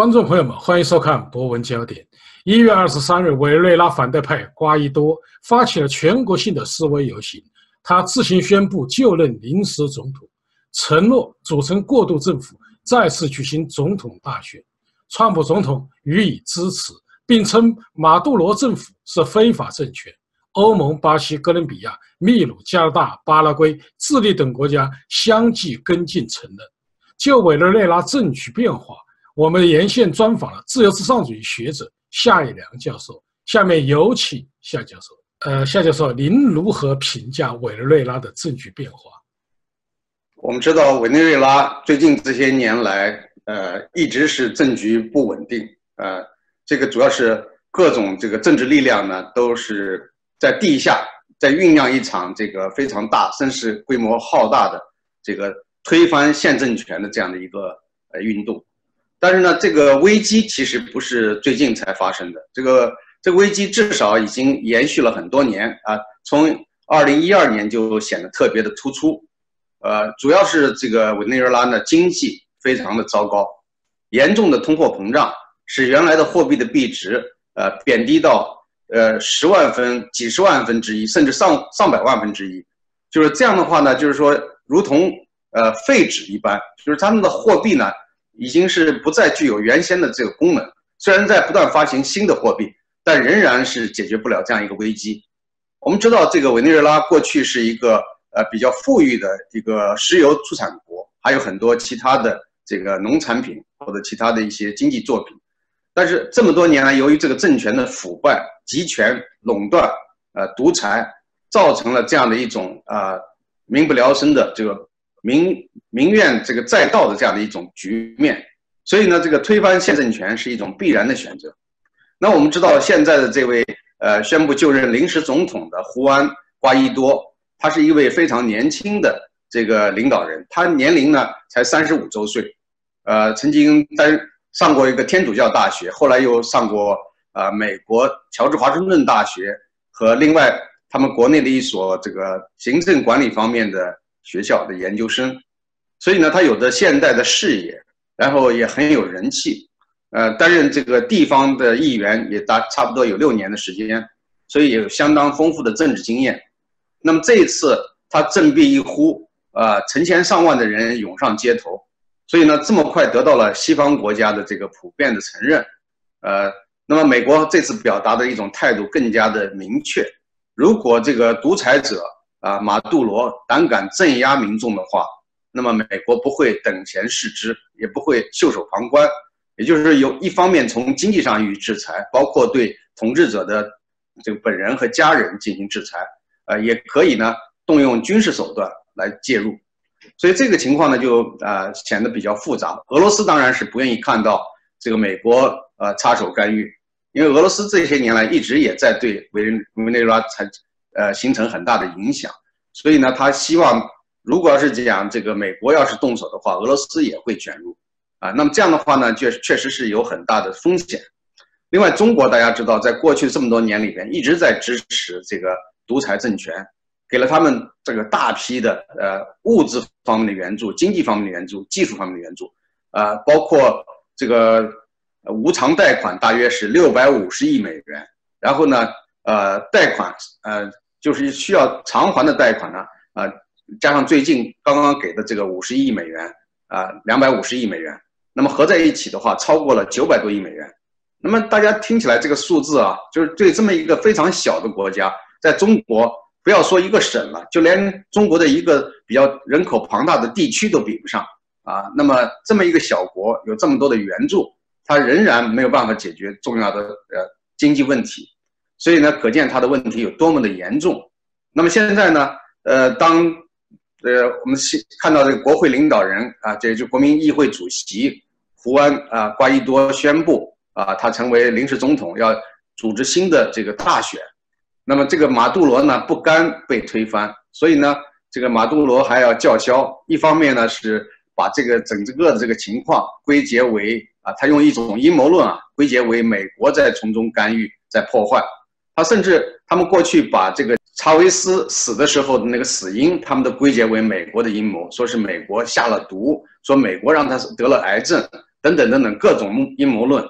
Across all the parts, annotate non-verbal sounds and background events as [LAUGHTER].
观众朋友们，欢迎收看《博文焦点》。一月二十三日，委内瑞拉反对派瓜伊多发起了全国性的示威游行，他自行宣布就任临时总统，承诺组成过渡政府，再次举行总统大选。川普总统予以支持，并称马杜罗政府是非法政权。欧盟、巴西、哥伦比亚、秘鲁、加拿大、巴拉圭、智利等国家相继跟进承认。就委内瑞拉政局变化。我们沿线专访了自由至上主义学者夏一良教授。下面有请夏教授。呃，夏教授，您如何评价委内瑞拉的政局变化？我们知道委内瑞拉最近这些年来，呃，一直是政局不稳定。呃，这个主要是各种这个政治力量呢，都是在地下在酝酿一场这个非常大、甚至规模浩大的这个推翻现政权的这样的一个呃运动。但是呢，这个危机其实不是最近才发生的，这个这个危机至少已经延续了很多年啊，从二零一二年就显得特别的突出，呃，主要是这个委内瑞拉呢经济非常的糟糕，严重的通货膨胀使原来的货币的币值呃贬低到呃十万分、几十万分之一，甚至上上百万分之一，就是这样的话呢，就是说如同呃废纸一般，就是他们的货币呢。已经是不再具有原先的这个功能，虽然在不断发行新的货币，但仍然是解决不了这样一个危机。我们知道，这个委内瑞拉过去是一个呃比较富裕的一个石油出产国，还有很多其他的这个农产品或者其他的一些经济作品。但是这么多年来，由于这个政权的腐败、集权、垄断、呃独裁，造成了这样的一种啊民不聊生的这个。民民怨这个载道的这样的一种局面，所以呢，这个推翻现政权是一种必然的选择。那我们知道，现在的这位呃宣布就任临时总统的胡安·瓜伊多，他是一位非常年轻的这个领导人，他年龄呢才三十五周岁，呃，曾经担上过一个天主教大学，后来又上过呃美国乔治华盛顿大学和另外他们国内的一所这个行政管理方面的。学校的研究生，所以呢，他有着现代的视野，然后也很有人气，呃，担任这个地方的议员也大差不多有六年的时间，所以有相当丰富的政治经验。那么这一次他振臂一呼，啊，成千上万的人涌上街头，所以呢，这么快得到了西方国家的这个普遍的承认，呃，那么美国这次表达的一种态度更加的明确，如果这个独裁者。啊，马杜罗胆敢镇压民众的话，那么美国不会等闲视之，也不会袖手旁观。也就是有一方面从经济上予以制裁，包括对统治者的这个本人和家人进行制裁，呃，也可以呢动用军事手段来介入。所以这个情况呢就啊显得比较复杂。俄罗斯当然是不愿意看到这个美国呃插手干预，因为俄罗斯这些年来一直也在对委委内瑞拉采取。呃，形成很大的影响，所以呢，他希望如果要是讲这个美国要是动手的话，俄罗斯也会卷入，啊，那么这样的话呢，确确实是有很大的风险。另外，中国大家知道，在过去这么多年里边，一直在支持这个独裁政权，给了他们这个大批的呃物质方面的援助、经济方面的援助、技术方面的援助，啊，包括这个无偿贷款大约是六百五十亿美元，然后呢，呃，贷款呃。就是需要偿还的贷款呢，呃，加上最近刚刚给的这个五十亿美元，啊，两百五十亿美元，那么合在一起的话，超过了九百多亿美元。那么大家听起来这个数字啊，就是对这么一个非常小的国家，在中国不要说一个省了，就连中国的一个比较人口庞大的地区都比不上啊。那么这么一个小国，有这么多的援助，它仍然没有办法解决重要的呃经济问题。所以呢，可见他的问题有多么的严重。那么现在呢，呃，当呃我们看到这个国会领导人啊，这就国民议会主席胡安啊瓜伊多宣布啊，他成为临时总统，要组织新的这个大选。那么这个马杜罗呢，不甘被推翻，所以呢，这个马杜罗还要叫嚣。一方面呢，是把这个整个的这个情况归结为啊，他用一种阴谋论啊，归结为美国在从中干预，在破坏。他甚至，他们过去把这个查韦斯死的时候的那个死因，他们都归结为美国的阴谋，说是美国下了毒，说美国让他得了癌症，等等等等各种阴谋论。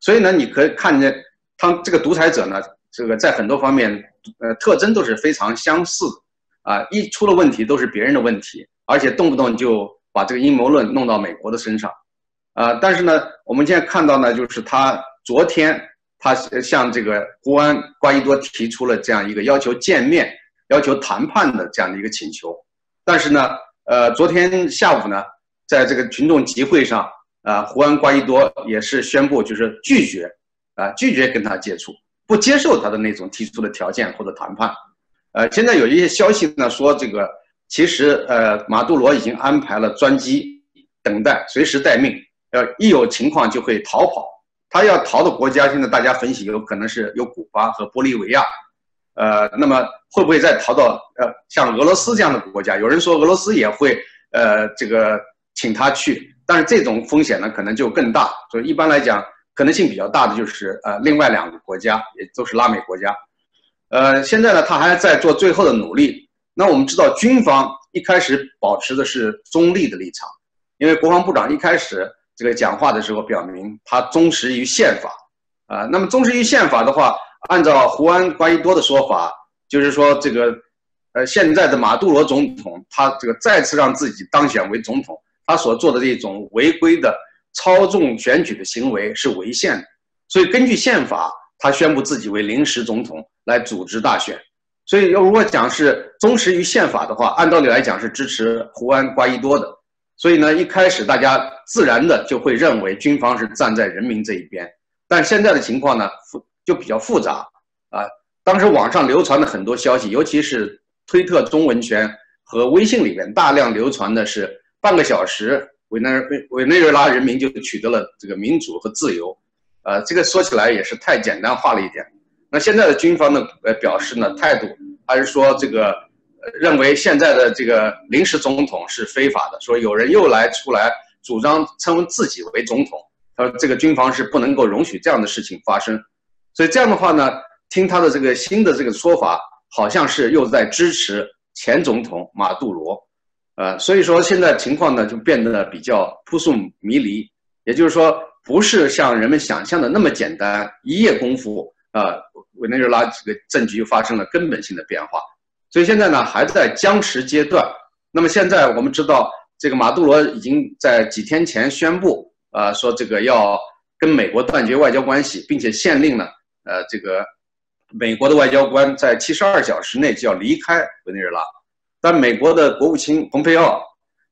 所以呢，你可以看见他这个独裁者呢，这个在很多方面，呃，特征都是非常相似的啊。一出了问题都是别人的问题，而且动不动就把这个阴谋论弄到美国的身上，啊。但是呢，我们现在看到呢，就是他昨天他向这个胡安瓜伊多提出了这样一个要求见面、要求谈判的这样的一个请求，但是呢，呃，昨天下午呢，在这个群众集会上。啊，胡安·瓜伊多也是宣布，就是拒绝，啊，拒绝跟他接触，不接受他的那种提出的条件或者谈判。呃，现在有一些消息呢，说这个其实呃，马杜罗已经安排了专机等待，随时待命，呃，一有情况就会逃跑。他要逃的国家，现在大家分析有可能是有古巴和玻利维亚，呃，那么会不会再逃到呃像俄罗斯这样的国家？有人说俄罗斯也会呃这个请他去。但是这种风险呢，可能就更大。所以一般来讲，可能性比较大的就是呃，另外两个国家，也都是拉美国家。呃，现在呢，他还在做最后的努力。那我们知道，军方一开始保持的是中立的立场，因为国防部长一开始这个讲话的时候表明他忠实于宪法。啊，那么忠实于宪法的话，按照胡安·瓜伊多的说法，就是说这个呃，现在的马杜罗总统他这个再次让自己当选为总统。他所做的这种违规的操纵选举的行为是违宪的，所以根据宪法，他宣布自己为临时总统来组织大选。所以，要如果讲是忠实于宪法的话，按道理来讲是支持胡安·瓜伊多的。所以呢，一开始大家自然的就会认为军方是站在人民这一边。但现在的情况呢，复就比较复杂啊。当时网上流传的很多消息，尤其是推特中文圈和微信里边大量流传的是。半个小时，委内委委内瑞拉人民就取得了这个民主和自由，呃，这个说起来也是太简单化了一点。那现在的军方的呃表示呢态度，还是说这个认为现在的这个临时总统是非法的，说有人又来出来主张称自己为总统，他说这个军方是不能够容许这样的事情发生。所以这样的话呢，听他的这个新的这个说法，好像是又在支持前总统马杜罗。呃，所以说现在情况呢就变得比较扑朔迷离，也就是说不是像人们想象的那么简单，一夜功夫啊，委内瑞拉这个政局发生了根本性的变化，所以现在呢还在僵持阶段。那么现在我们知道，这个马杜罗已经在几天前宣布，啊，说这个要跟美国断绝外交关系，并且限令呢，呃，这个美国的外交官在七十二小时内就要离开委内瑞拉。但美国的国务卿蓬佩奥，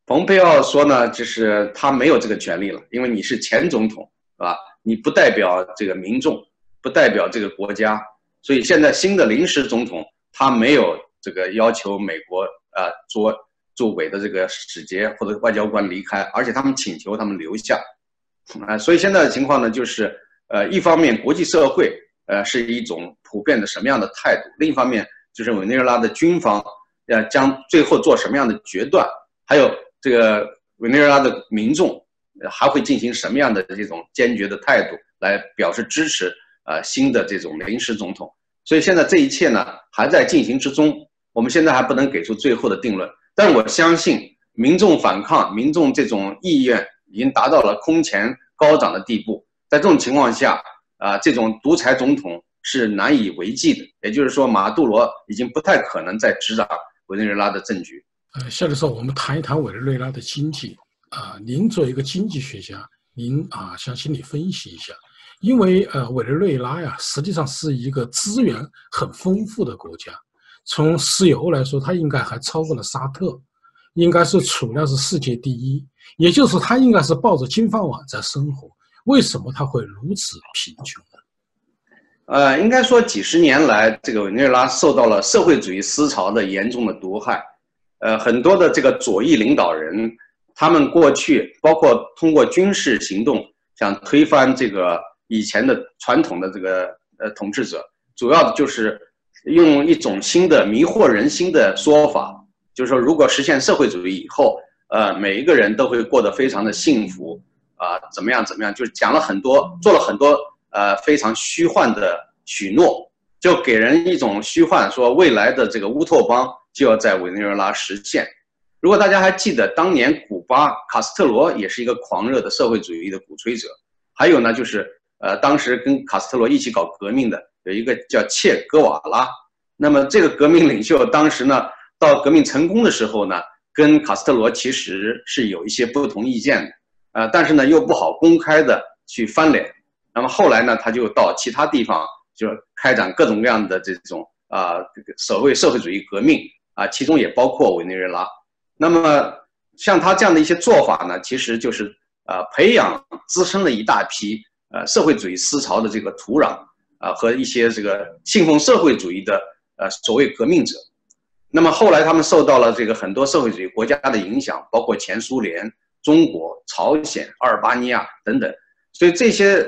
蓬佩奥说呢，就是他没有这个权利了，因为你是前总统，是吧？你不代表这个民众，不代表这个国家，所以现在新的临时总统他没有这个要求美国啊做驻委的这个使节或者外交官离开，而且他们请求他们留下，啊，所以现在的情况呢，就是呃，一方面国际社会呃是一种普遍的什么样的态度，另一方面就是委内瑞拉的军方。要将最后做什么样的决断？还有这个委内瑞拉的民众还会进行什么样的这种坚决的态度来表示支持？啊，新的这种临时总统。所以现在这一切呢还在进行之中，我们现在还不能给出最后的定论。但我相信民众反抗、民众这种意愿已经达到了空前高涨的地步。在这种情况下，啊，这种独裁总统是难以为继的。也就是说，马杜罗已经不太可能再执掌。委内瑞拉的政局，呃，下面说我们谈一谈委内瑞拉的经济啊。您作为一个经济学家，您啊想请你分析一下，因为呃委内瑞拉呀，实际上是一个资源很丰富的国家。从石油来说，它应该还超过了沙特，应该是储量是世界第一，也就是它应该是抱着金饭碗在生活。为什么它会如此贫穷？呃，应该说几十年来，这个委内瑞拉受到了社会主义思潮的严重的毒害。呃，很多的这个左翼领导人，他们过去包括通过军事行动想推翻这个以前的传统的这个呃统治者，主要的就是用一种新的迷惑人心的说法，就是说如果实现社会主义以后，呃，每一个人都会过得非常的幸福啊，怎么样怎么样，就是讲了很多，做了很多。呃，非常虚幻的许诺，就给人一种虚幻，说未来的这个乌托邦就要在委内瑞拉实现。如果大家还记得，当年古巴卡斯特罗也是一个狂热的社会主义的鼓吹者。还有呢，就是呃，当时跟卡斯特罗一起搞革命的有一个叫切格瓦拉。那么这个革命领袖当时呢，到革命成功的时候呢，跟卡斯特罗其实是有一些不同意见的，呃，但是呢又不好公开的去翻脸。那么后来呢，他就到其他地方，就开展各种各样的这种啊，这个所谓社会主义革命啊，其中也包括委内瑞拉。那么像他这样的一些做法呢，其实就是呃培养滋生了一大批呃社会主义思潮的这个土壤啊和一些这个信奉社会主义的呃所谓革命者。那么后来他们受到了这个很多社会主义国家的影响，包括前苏联、中国、朝鲜、阿尔巴尼亚等等，所以这些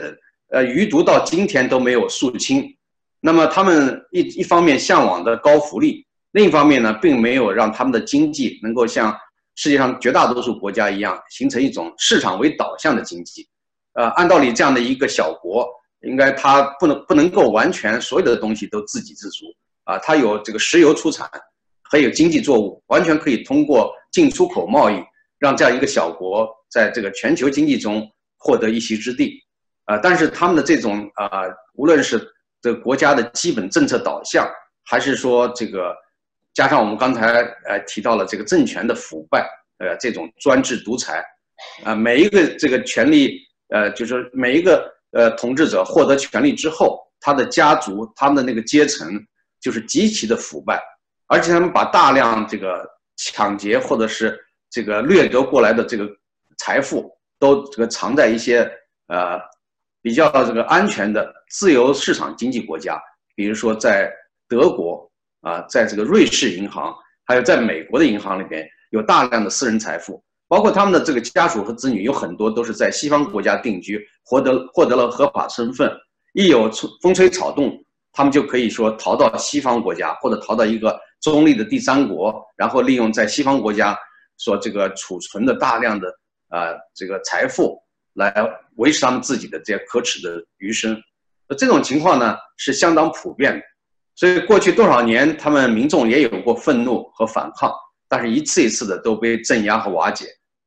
呃余毒到今天都没有肃清。那么他们一一方面向往的高福利。另一方面呢，并没有让他们的经济能够像世界上绝大多数国家一样，形成一种市场为导向的经济。呃，按道理，这样的一个小国，应该它不能不能够完全所有的东西都自给自足啊。它有这个石油出产，还有经济作物，完全可以通过进出口贸易，让这样一个小国在这个全球经济中获得一席之地。啊，但是他们的这种啊，无论是这个国家的基本政策导向，还是说这个。加上我们刚才呃提到了这个政权的腐败，呃这种专制独裁，啊每一个这个权力，呃就是每一个呃统治者获得权力之后，他的家族他们的那个阶层就是极其的腐败，而且他们把大量这个抢劫或者是这个掠夺过来的这个财富都这个藏在一些呃比较这个安全的自由市场经济国家，比如说在德国。啊，在这个瑞士银行，还有在美国的银行里边，有大量的私人财富，包括他们的这个家属和子女，有很多都是在西方国家定居，获得获得了合法身份。一有风吹草动，他们就可以说逃到西方国家，或者逃到一个中立的第三国，然后利用在西方国家所这个储存的大量的啊这个财富，来维持他们自己的这些可耻的余生。这种情况呢，是相当普遍的。所以过去多少年，他们民众也有过愤怒和反抗，但是一次一次的都被镇压和瓦解。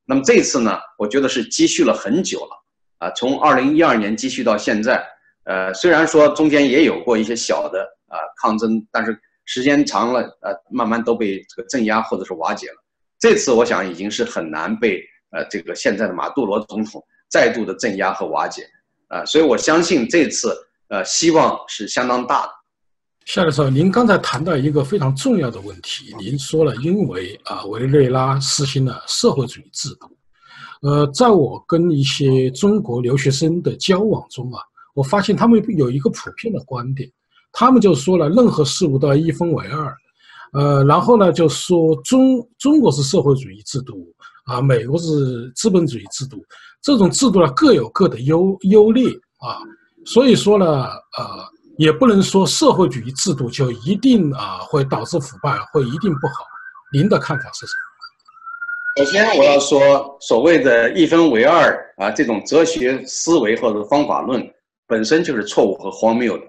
那么这次呢，我觉得是积蓄了很久了，啊，从二零一二年积蓄到现在，呃，虽然说中间也有过一些小的啊抗争，但是时间长了，呃，慢慢都被这个镇压或者是瓦解了。这次我想已经是很难被呃这个现在的马杜罗总统再度的镇压和瓦解，啊，所以我相信这次呃希望是相当大的。夏教授，您刚才谈到一个非常重要的问题，您说了，因为啊，委内瑞拉实行了社会主义制度。呃，在我跟一些中国留学生的交往中啊，我发现他们有一个普遍的观点，他们就说了，任何事物都要一分为二。呃，然后呢，就说中中国是社会主义制度啊，美国是资本主义制度，这种制度呢各有各的优优劣啊，所以说呢，呃。也不能说社会主义制度就一定啊会导致腐败，会一定不好。您的看法是什么？首先我要说，所谓的一分为二啊这种哲学思维或者方法论本身就是错误和荒谬的。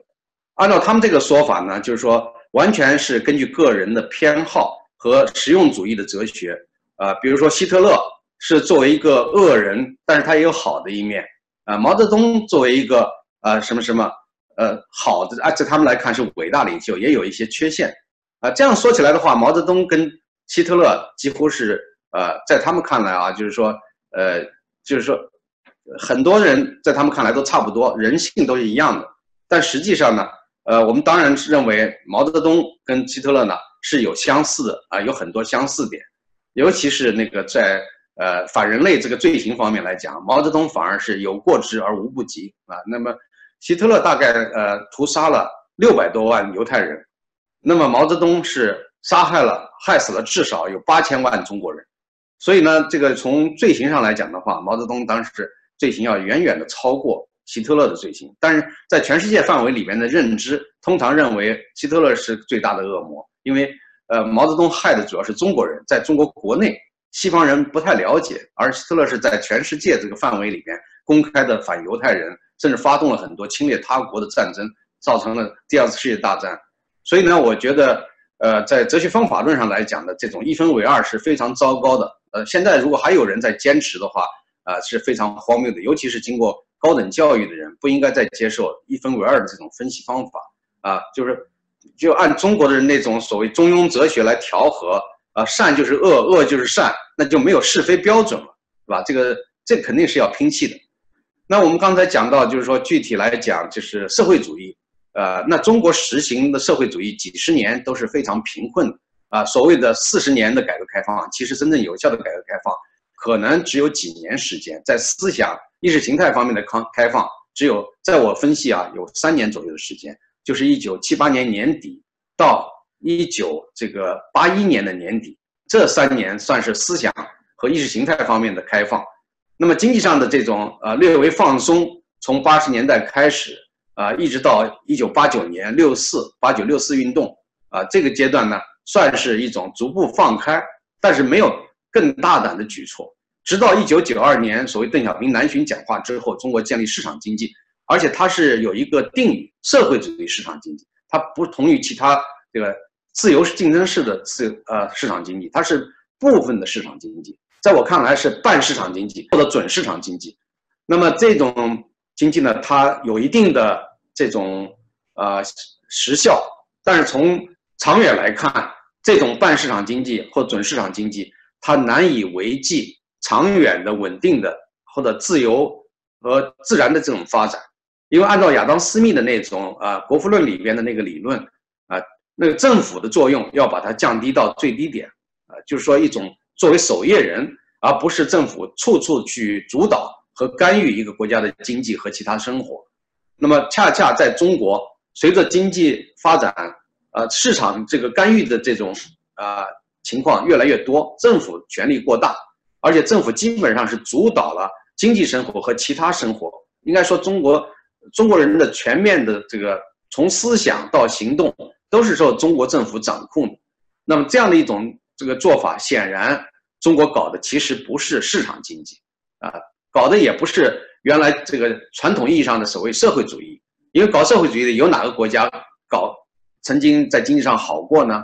按照他们这个说法呢，就是说完全是根据个人的偏好和实用主义的哲学啊。比如说希特勒是作为一个恶人，但是他也有好的一面啊。毛泽东作为一个啊什么什么。呃，好的，按照他们来看是伟大领袖，也有一些缺陷，啊，这样说起来的话，毛泽东跟希特勒几乎是，呃，在他们看来啊，就是说，呃，就是说，很多人在他们看来都差不多，人性都是一样的，但实际上呢，呃，我们当然是认为毛泽东跟希特勒呢是有相似的啊，有很多相似点，尤其是那个在呃反人类这个罪行方面来讲，毛泽东反而是有过之而无不及啊，那么。希特勒大概呃屠杀了六百多万犹太人，那么毛泽东是杀害了害死了至少有八千万中国人，所以呢，这个从罪行上来讲的话，毛泽东当时罪行要远远的超过希特勒的罪行，但是在全世界范围里面的认知，通常认为希特勒是最大的恶魔，因为呃毛泽东害的主要是中国人，在中国国内西方人不太了解，而希特勒是在全世界这个范围里边公开的反犹太人。甚至发动了很多侵略他国的战争，造成了第二次世界大战。所以呢，我觉得，呃，在哲学方法论上来讲的这种一分为二是非常糟糕的。呃，现在如果还有人在坚持的话，啊，是非常荒谬的。尤其是经过高等教育的人，不应该再接受一分为二的这种分析方法。啊，就是就按中国的人那种所谓中庸哲学来调和，啊，善就是恶，恶就是善，那就没有是非标准了，是吧？这个这肯定是要摒弃的。那我们刚才讲到，就是说具体来讲，就是社会主义。呃，那中国实行的社会主义几十年都是非常贫困的啊。所谓的四十年的改革开放，其实真正有效的改革开放，可能只有几年时间。在思想意识形态方面的开开放，只有在我分析啊，有三年左右的时间，就是一九七八年年底到一九这个八一年的年底，这三年算是思想和意识形态方面的开放。那么经济上的这种呃略微放松，从八十年代开始。啊，一直到一九八九年六四八九六四运动啊，这个阶段呢，算是一种逐步放开，但是没有更大胆的举措。直到一九九二年，所谓邓小平南巡讲话之后，中国建立市场经济，而且它是有一个定语：社会主义市场经济。它不同于其他这个自由竞争式的自呃市场经济，它是部分的市场经济。在我看来是半市场经济或者准市场经济。那么这种经济呢，它有一定的。这种呃时效，但是从长远来看，这种半市场经济或准市场经济，它难以维系长远的稳定的或者自由和自然的这种发展。因为按照亚当·斯密的那种啊《国富论》里边的那个理论啊，那个政府的作用要把它降低到最低点啊，就是说一种作为守夜人，而不是政府处处去主导和干预一个国家的经济和其他生活。那么，恰恰在中国，随着经济发展，呃，市场这个干预的这种啊情况越来越多，政府权力过大，而且政府基本上是主导了经济生活和其他生活。应该说，中国中国人的全面的这个从思想到行动都是受中国政府掌控的。那么，这样的一种这个做法，显然中国搞的其实不是市场经济，啊，搞的也不是。原来这个传统意义上的所谓社会主义，因为搞社会主义的有哪个国家搞曾经在经济上好过呢？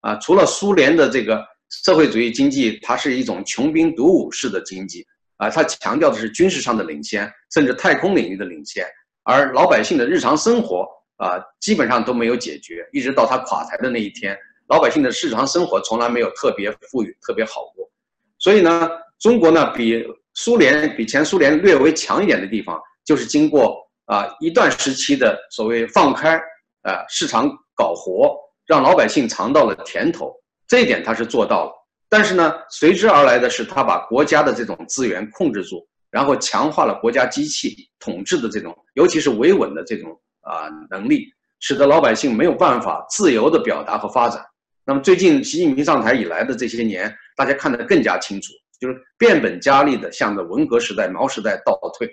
啊，除了苏联的这个社会主义经济，它是一种穷兵黩武式的经济啊，它强调的是军事上的领先，甚至太空领域的领先，而老百姓的日常生活啊，基本上都没有解决，一直到它垮台的那一天，老百姓的日常生活从来没有特别富裕、特别好过。所以呢，中国呢比。苏联比前苏联略微强一点的地方，就是经过啊一段时期的所谓放开，啊市场搞活，让老百姓尝到了甜头，这一点他是做到了。但是呢，随之而来的是他把国家的这种资源控制住，然后强化了国家机器统治的这种，尤其是维稳的这种啊能力，使得老百姓没有办法自由的表达和发展。那么最近习近平上台以来的这些年，大家看得更加清楚。就是变本加厉的向着文革时代、毛时代倒退，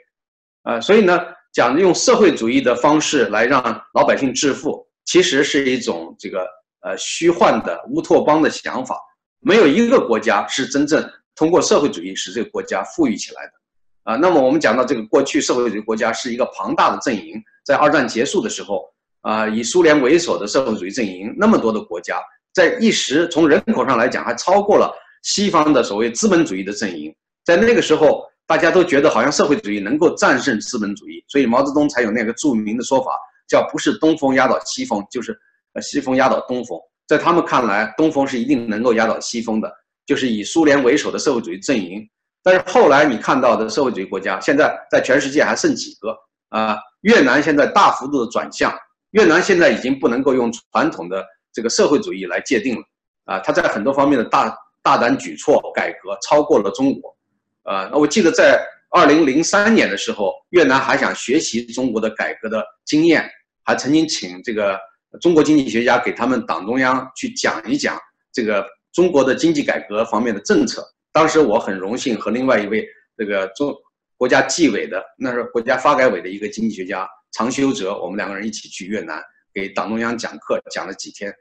啊，所以呢，讲用社会主义的方式来让老百姓致富，其实是一种这个呃虚幻的乌托邦的想法。没有一个国家是真正通过社会主义使这个国家富裕起来的，啊，那么我们讲到这个过去社会主义国家是一个庞大的阵营，在二战结束的时候，啊，以苏联为首的社会主义阵营那么多的国家，在一时从人口上来讲还超过了。西方的所谓资本主义的阵营，在那个时候，大家都觉得好像社会主义能够战胜资本主义，所以毛泽东才有那个著名的说法，叫不是东风压倒西风，就是呃西风压倒东风。在他们看来，东风是一定能够压倒西风的，就是以苏联为首的社会主义阵营。但是后来你看到的社会主义国家，现在在全世界还剩几个啊？越南现在大幅度的转向，越南现在已经不能够用传统的这个社会主义来界定了啊，它在很多方面的大。大胆举措改革超过了中国，呃，那我记得在二零零三年的时候，越南还想学习中国的改革的经验，还曾经请这个中国经济学家给他们党中央去讲一讲这个中国的经济改革方面的政策。当时我很荣幸和另外一位这个中国家纪委的，那是国家发改委的一个经济学家常修哲，我们两个人一起去越南给党中央讲课，讲了几天。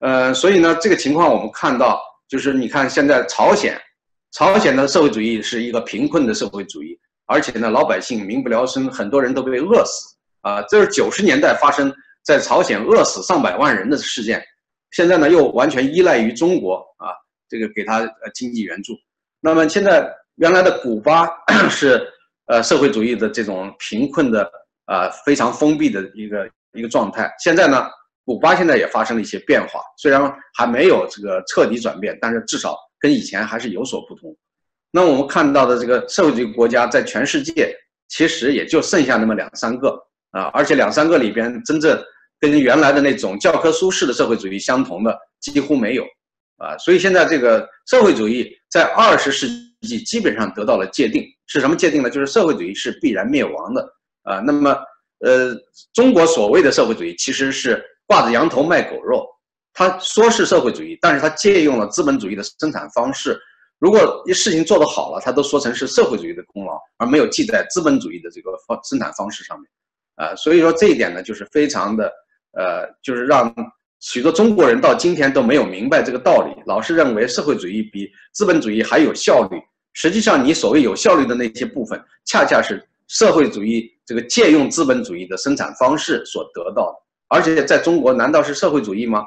呃，所以呢，这个情况我们看到。就是你看，现在朝鲜，朝鲜的社会主义是一个贫困的社会主义，而且呢，老百姓民不聊生，很多人都被饿死啊。这是九十年代发生在朝鲜饿死上百万人的事件，现在呢又完全依赖于中国啊，这个给他呃经济援助。那么现在原来的古巴 [CLEARS THROAT] 是呃社会主义的这种贫困的啊非常封闭的一个一个状态，现在呢古巴现在也发生了一些变化，虽然还没有这个彻底转变，但是至少跟以前还是有所不同。那我们看到的这个社会主义国家在全世界其实也就剩下那么两三个啊，而且两三个里边真正跟原来的那种教科书式的社会主义相同的几乎没有啊，所以现在这个社会主义在二十世纪基本上得到了界定，是什么界定呢？就是社会主义是必然灭亡的啊。那么呃，中国所谓的社会主义其实是挂着羊头卖狗肉，他说是社会主义，但是他借用了资本主义的生产方式。如果一事情做得好了，他都说成是社会主义的功劳，而没有记在资本主义的这个方生产方式上面，啊，所以说这一点呢，就是非常的，呃，就是让许多中国人到今天都没有明白这个道理，老是认为社会主义比资本主义还有效率。实际上，你所谓有效率的那些部分，恰恰是社会主义这个借用资本主义的生产方式所得到的。而且在中国，难道是社会主义吗？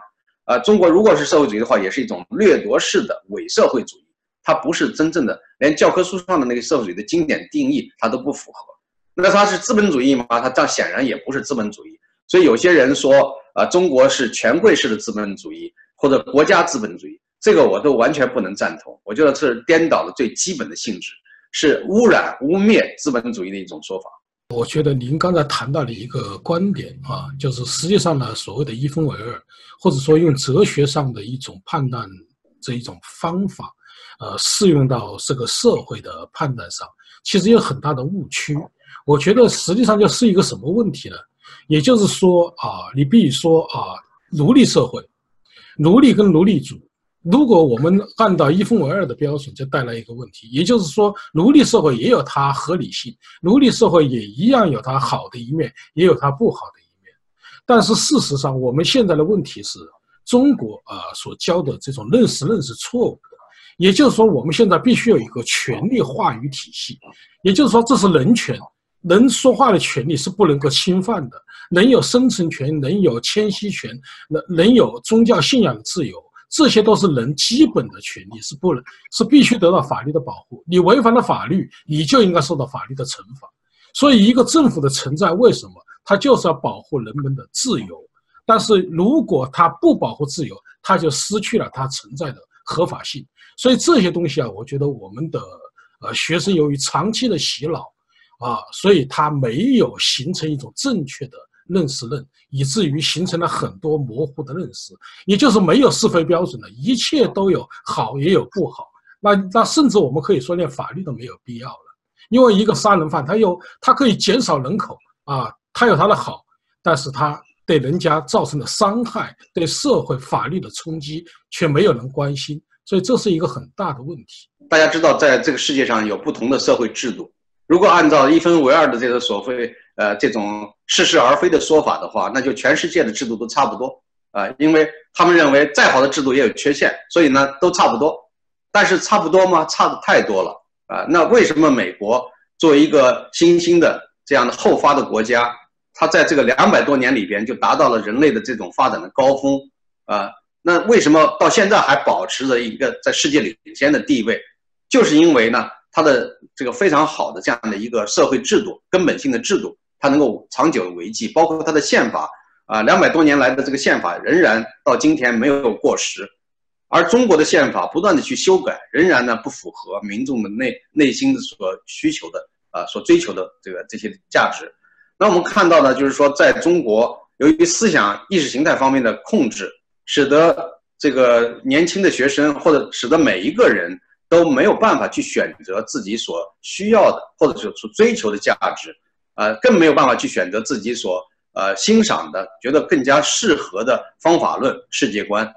啊，中国如果是社会主义的话，也是一种掠夺式的伪社会主义。它不是真正的，连教科书上的那个社会主义的经典定义它都不符合。那它是资本主义吗？它这样显然也不是资本主义。所以有些人说啊，中国是权贵式的资本主义或者国家资本主义，这个我都完全不能赞同。我觉得这是颠倒了最基本的性质，是污染污蔑资本主义的一种说法。我觉得您刚才谈到了一个观点啊，就是实际上呢，所谓的一分为二，或者说用哲学上的一种判断这一种方法。呃，适用到这个社会的判断上，其实有很大的误区。我觉得实际上就是一个什么问题呢？也就是说啊，你比如说啊，奴隶社会，奴隶跟奴隶主，如果我们按照一分为二的标准，就带来一个问题。也就是说，奴隶社会也有它合理性，奴隶社会也一样有它好的一面，也有它不好的一面。但是事实上，我们现在的问题是中国啊所教的这种认识认识错误。也就是说，我们现在必须有一个权力话语体系。也就是说，这是人权，能说话的权利是不能够侵犯的，能有生存权，能有迁徙权，能能有宗教信仰的自由，这些都是人基本的权利，是不能是必须得到法律的保护。你违反了法律，你就应该受到法律的惩罚。所以，一个政府的存在，为什么它就是要保护人们的自由？但是如果它不保护自由，它就失去了它存在的合法性。所以这些东西啊，我觉得我们的呃学生由于长期的洗脑，啊，所以他没有形成一种正确的认识论，以至于形成了很多模糊的认识，也就是没有是非标准的，一切都有好也有不好。那那甚至我们可以说连法律都没有必要了，因为一个杀人犯他有他可以减少人口啊，他有他的好，但是他对人家造成的伤害，对社会法律的冲击却没有人关心。所以这是一个很大的问题。大家知道，在这个世界上有不同的社会制度。如果按照一分为二的这个所谓呃这种似是而非的说法的话，那就全世界的制度都差不多啊，因为他们认为再好的制度也有缺陷，所以呢都差不多。但是差不多吗？差的太多了啊！那为什么美国作为一个新兴的这样的后发的国家，它在这个两百多年里边就达到了人类的这种发展的高峰啊？那为什么到现在还保持着一个在世界领先的地位？就是因为呢，它的这个非常好的这样的一个社会制度，根本性的制度，它能够长久的维系。包括它的宪法啊，两百多年来的这个宪法仍然到今天没有过时。而中国的宪法不断的去修改，仍然呢不符合民众的内内心的所需求的啊，所追求的这个这些价值。那我们看到呢，就是说在中国，由于思想意识形态方面的控制。使得这个年轻的学生，或者使得每一个人都没有办法去选择自己所需要的，或者是所追求的价值，呃，更没有办法去选择自己所呃欣赏的、觉得更加适合的方法论世界观，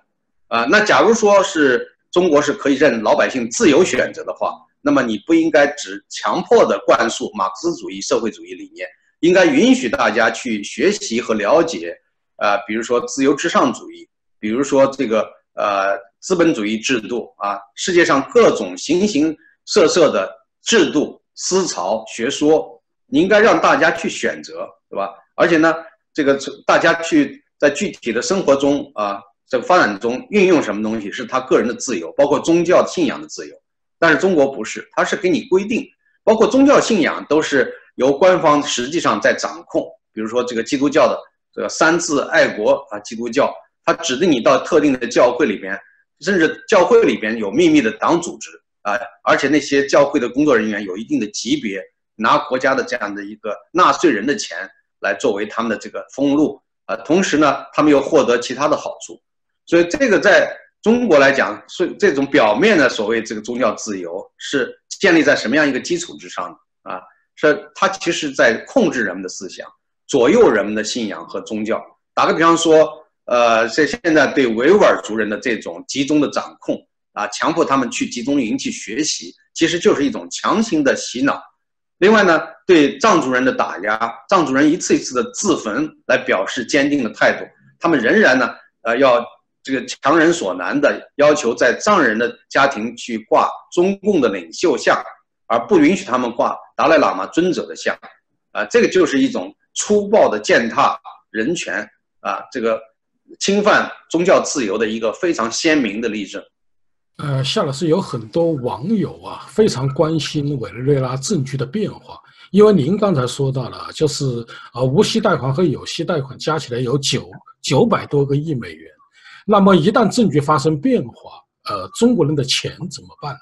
啊，那假如说是中国是可以任老百姓自由选择的话，那么你不应该只强迫的灌输马克思主义社会主义理念，应该允许大家去学习和了解，啊，比如说自由至上主义。比如说这个呃资本主义制度啊，世界上各种形形色色的制度、思潮、学说，你应该让大家去选择，对吧？而且呢，这个大家去在具体的生活中啊，这个发展中运用什么东西是他个人的自由，包括宗教信仰的自由。但是中国不是，它是给你规定，包括宗教信仰都是由官方实际上在掌控。比如说这个基督教的这个三自爱国啊，基督教，它指定你到特定的教会里边，甚至教会里边有秘密的党组织啊，而且那些教会的工作人员有一定的级别，拿国家的这样的一个纳税人的钱来作为他们的这个封路啊，同时呢，他们又获得其他的好处。所以这个在中国来讲，是这种表面的所谓这个宗教自由是建立在什么样一个基础之上的啊？是它其实在控制人们的思想，左右人们的信仰和宗教。打个比方说，呃，在现在对维吾尔族人的这种集中的掌控啊，强迫他们去集中营去学习，其实就是一种强行的洗脑。另外呢，对藏族人的打压，藏族人一次一次的自焚来表示坚定的态度，他们仍然呢，呃，要。这个强人所难的要求，在藏人的家庭去挂中共的领袖像，而不允许他们挂达赖喇嘛尊者的像，啊，这个就是一种粗暴的践踏人权啊，这个侵犯宗教自由的一个非常鲜明的例证。呃，夏老师有很多网友啊，非常关心委内瑞拉政局的变化，因为您刚才说到了，就是呃，无息贷款和有息贷款加起来有九九百多个亿美元。那么一旦政局发生变化，呃，中国人的钱怎么办呢？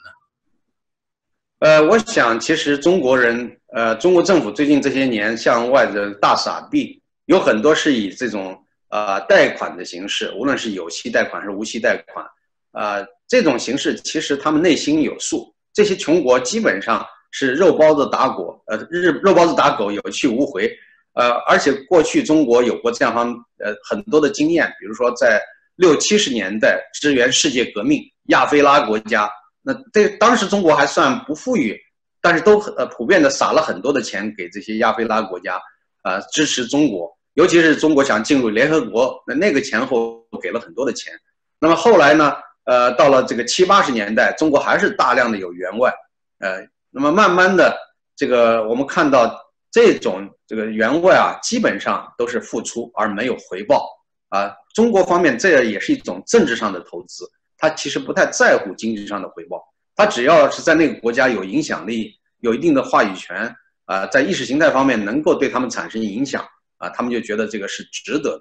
呃，我想其实中国人，呃，中国政府最近这些年向外的大撒币，有很多是以这种呃贷款的形式，无论是有息贷款还是无息贷款，啊，这种形式其实他们内心有数。这些穷国基本上是肉包子打狗，呃，日肉包子打狗，有去无回，呃，而且过去中国有过这样方呃很多的经验，比如说在。六七十年代支援世界革命，亚非拉国家，那这当时中国还算不富裕，但是都呃普遍的撒了很多的钱给这些亚非拉国家，呃支持中国，尤其是中国想进入联合国，那那个前后给了很多的钱。那么后来呢，呃到了这个七八十年代，中国还是大量的有援外，呃，那么慢慢的这个我们看到这种这个援外啊，基本上都是付出而没有回报。啊，中国方面这也是一种政治上的投资，他其实不太在乎经济上的回报，他只要是在那个国家有影响力、有一定的话语权，啊，在意识形态方面能够对他们产生影响，啊，他们就觉得这个是值得的。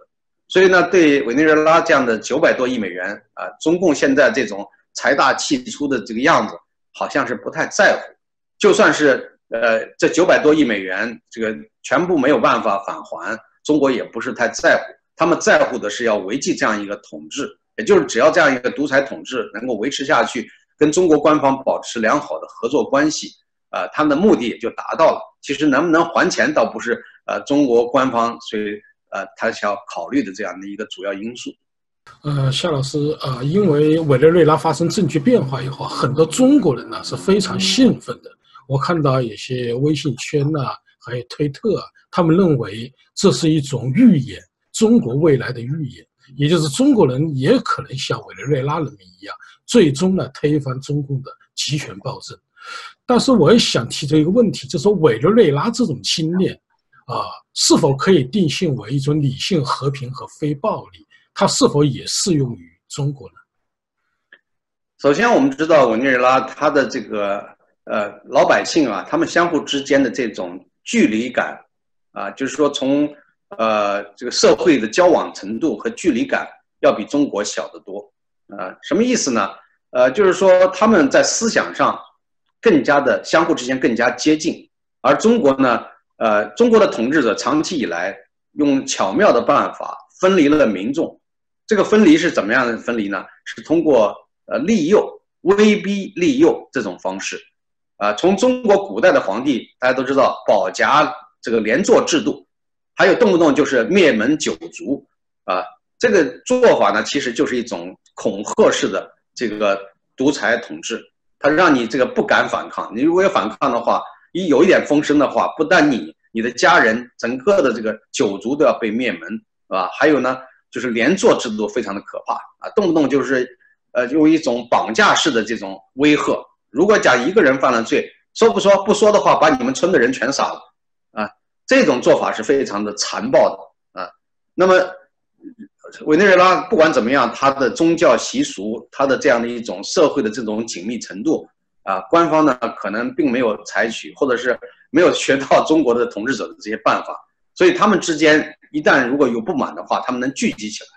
所以呢，对委内瑞拉这样的九百多亿美元，啊，中共现在这种财大气粗的这个样子，好像是不太在乎。就算是呃这九百多亿美元这个全部没有办法返还，中国也不是太在乎。他们在乎的是要维系这样一个统治，也就是只要这样一个独裁统治能够维持下去，跟中国官方保持良好的合作关系，呃，他们的目的也就达到了。其实能不能还钱倒不是呃中国官方所以呃他想要考虑的这样的一个主要因素。呃，夏老师，呃，因为委内瑞拉发生政局变化以后，很多中国人呢是非常兴奋的。我看到有些微信圈呐，还有推特，他们认为这是一种预言。中国未来的预言，也就是中国人也可能像委内瑞拉人民一样，最终呢推翻中共的集权暴政。但是我也想提出一个问题，就是说委内瑞拉这种侵略，啊，是否可以定性为一种理性和平和非暴力？它是否也适用于中国呢？首先，我们知道委内瑞拉它的这个呃老百姓啊，他们相互之间的这种距离感啊，就是说从呃，这个社会的交往程度和距离感要比中国小得多，啊，什么意思呢？呃，就是说他们在思想上更加的相互之间更加接近，而中国呢，呃，中国的统治者长期以来用巧妙的办法分离了民众，这个分离是怎么样的分离呢？是通过呃利诱、威逼利诱这种方式，啊，从中国古代的皇帝大家都知道保甲这个连坐制度。还有动不动就是灭门九族，啊，这个做法呢，其实就是一种恐吓式的这个独裁统治，它让你这个不敢反抗。你如果有反抗的话，一有一点风声的话，不但你、你的家人，整个的这个九族都要被灭门，是吧？还有呢，就是连坐制度非常的可怕啊，动不动就是，呃，用一种绑架式的这种威吓。如果讲一个人犯了罪，说不说不说的话，把你们村的人全杀了。啊这种做法是非常的残暴的啊。那么，委内瑞拉不管怎么样，它的宗教习俗，它的这样的一种社会的这种紧密程度啊，官方呢可能并没有采取，或者是没有学到中国的统治者的这些办法，所以他们之间一旦如果有不满的话，他们能聚集起来。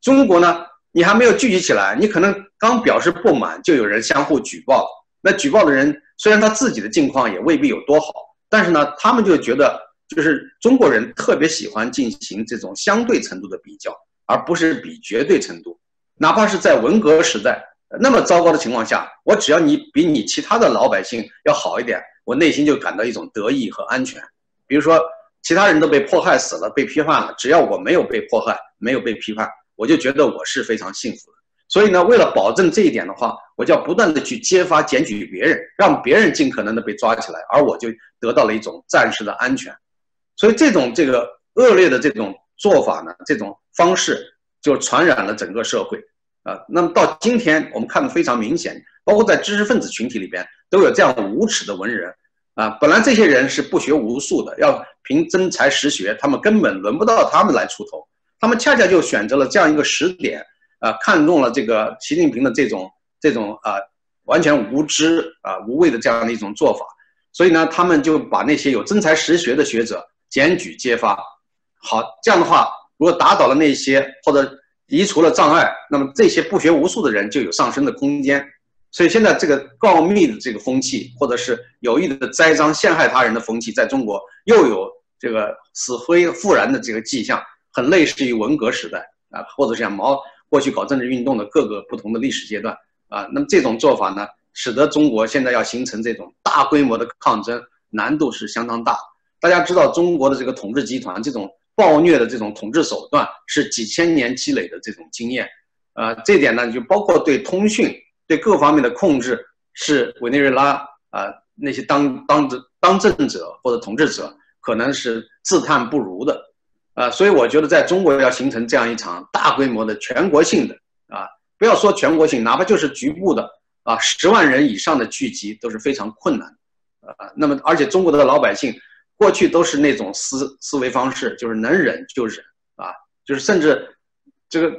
中国呢，你还没有聚集起来，你可能刚表示不满，就有人相互举报。那举报的人虽然他自己的境况也未必有多好，但是呢，他们就觉得就是中国人特别喜欢进行这种相对程度的比较。而不是比绝对程度，哪怕是在文革时代那么糟糕的情况下，我只要你比你其他的老百姓要好一点，我内心就感到一种得意和安全。比如说，其他人都被迫害死了，被批判了，只要我没有被迫害，没有被批判，我就觉得我是非常幸福的。所以呢，为了保证这一点的话，我就要不断的去揭发、检举别人，让别人尽可能的被抓起来，而我就得到了一种暂时的安全。所以这种这个恶劣的这种。做法呢？这种方式就传染了整个社会啊。那么到今天，我们看的非常明显，包括在知识分子群体里边都有这样无耻的文人啊。本来这些人是不学无术的，要凭真才实学，他们根本轮不到他们来出头。他们恰恰就选择了这样一个时点啊，看中了这个习近平的这种这种啊完全无知啊无畏的这样的一种做法。所以呢，他们就把那些有真才实学的学者检举揭发。好，这样的话，如果打倒了那些或者移除了障碍，那么这些不学无术的人就有上升的空间。所以现在这个告密的这个风气，或者是有意的栽赃陷害他人的风气，在中国又有这个死灰复燃的这个迹象，很类似于文革时代啊，或者像毛过去搞政治运动的各个不同的历史阶段啊。那么这种做法呢，使得中国现在要形成这种大规模的抗争，难度是相当大。大家知道中国的这个统治集团这种。暴虐的这种统治手段是几千年积累的这种经验，呃，这点呢就包括对通讯、对各方面的控制，是委内瑞拉啊那些当当政当政者或者统治者可能是自叹不如的，啊，所以我觉得在中国要形成这样一场大规模的全国性的啊，不要说全国性，哪怕就是局部的啊，十万人以上的聚集都是非常困难，啊，那么而且中国的老百姓。过去都是那种思思维方式，就是能忍就忍啊，就是甚至这个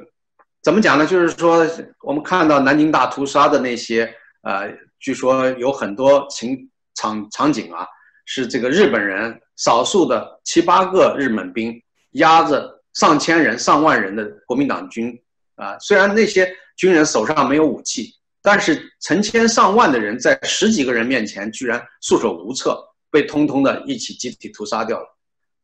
怎么讲呢？就是说我们看到南京大屠杀的那些呃，据说有很多情场场景啊，是这个日本人少数的七八个日本兵压着上千人、上万人的国民党军啊，虽然那些军人手上没有武器，但是成千上万的人在十几个人面前居然束手无策。被通通的一起集体屠杀掉了，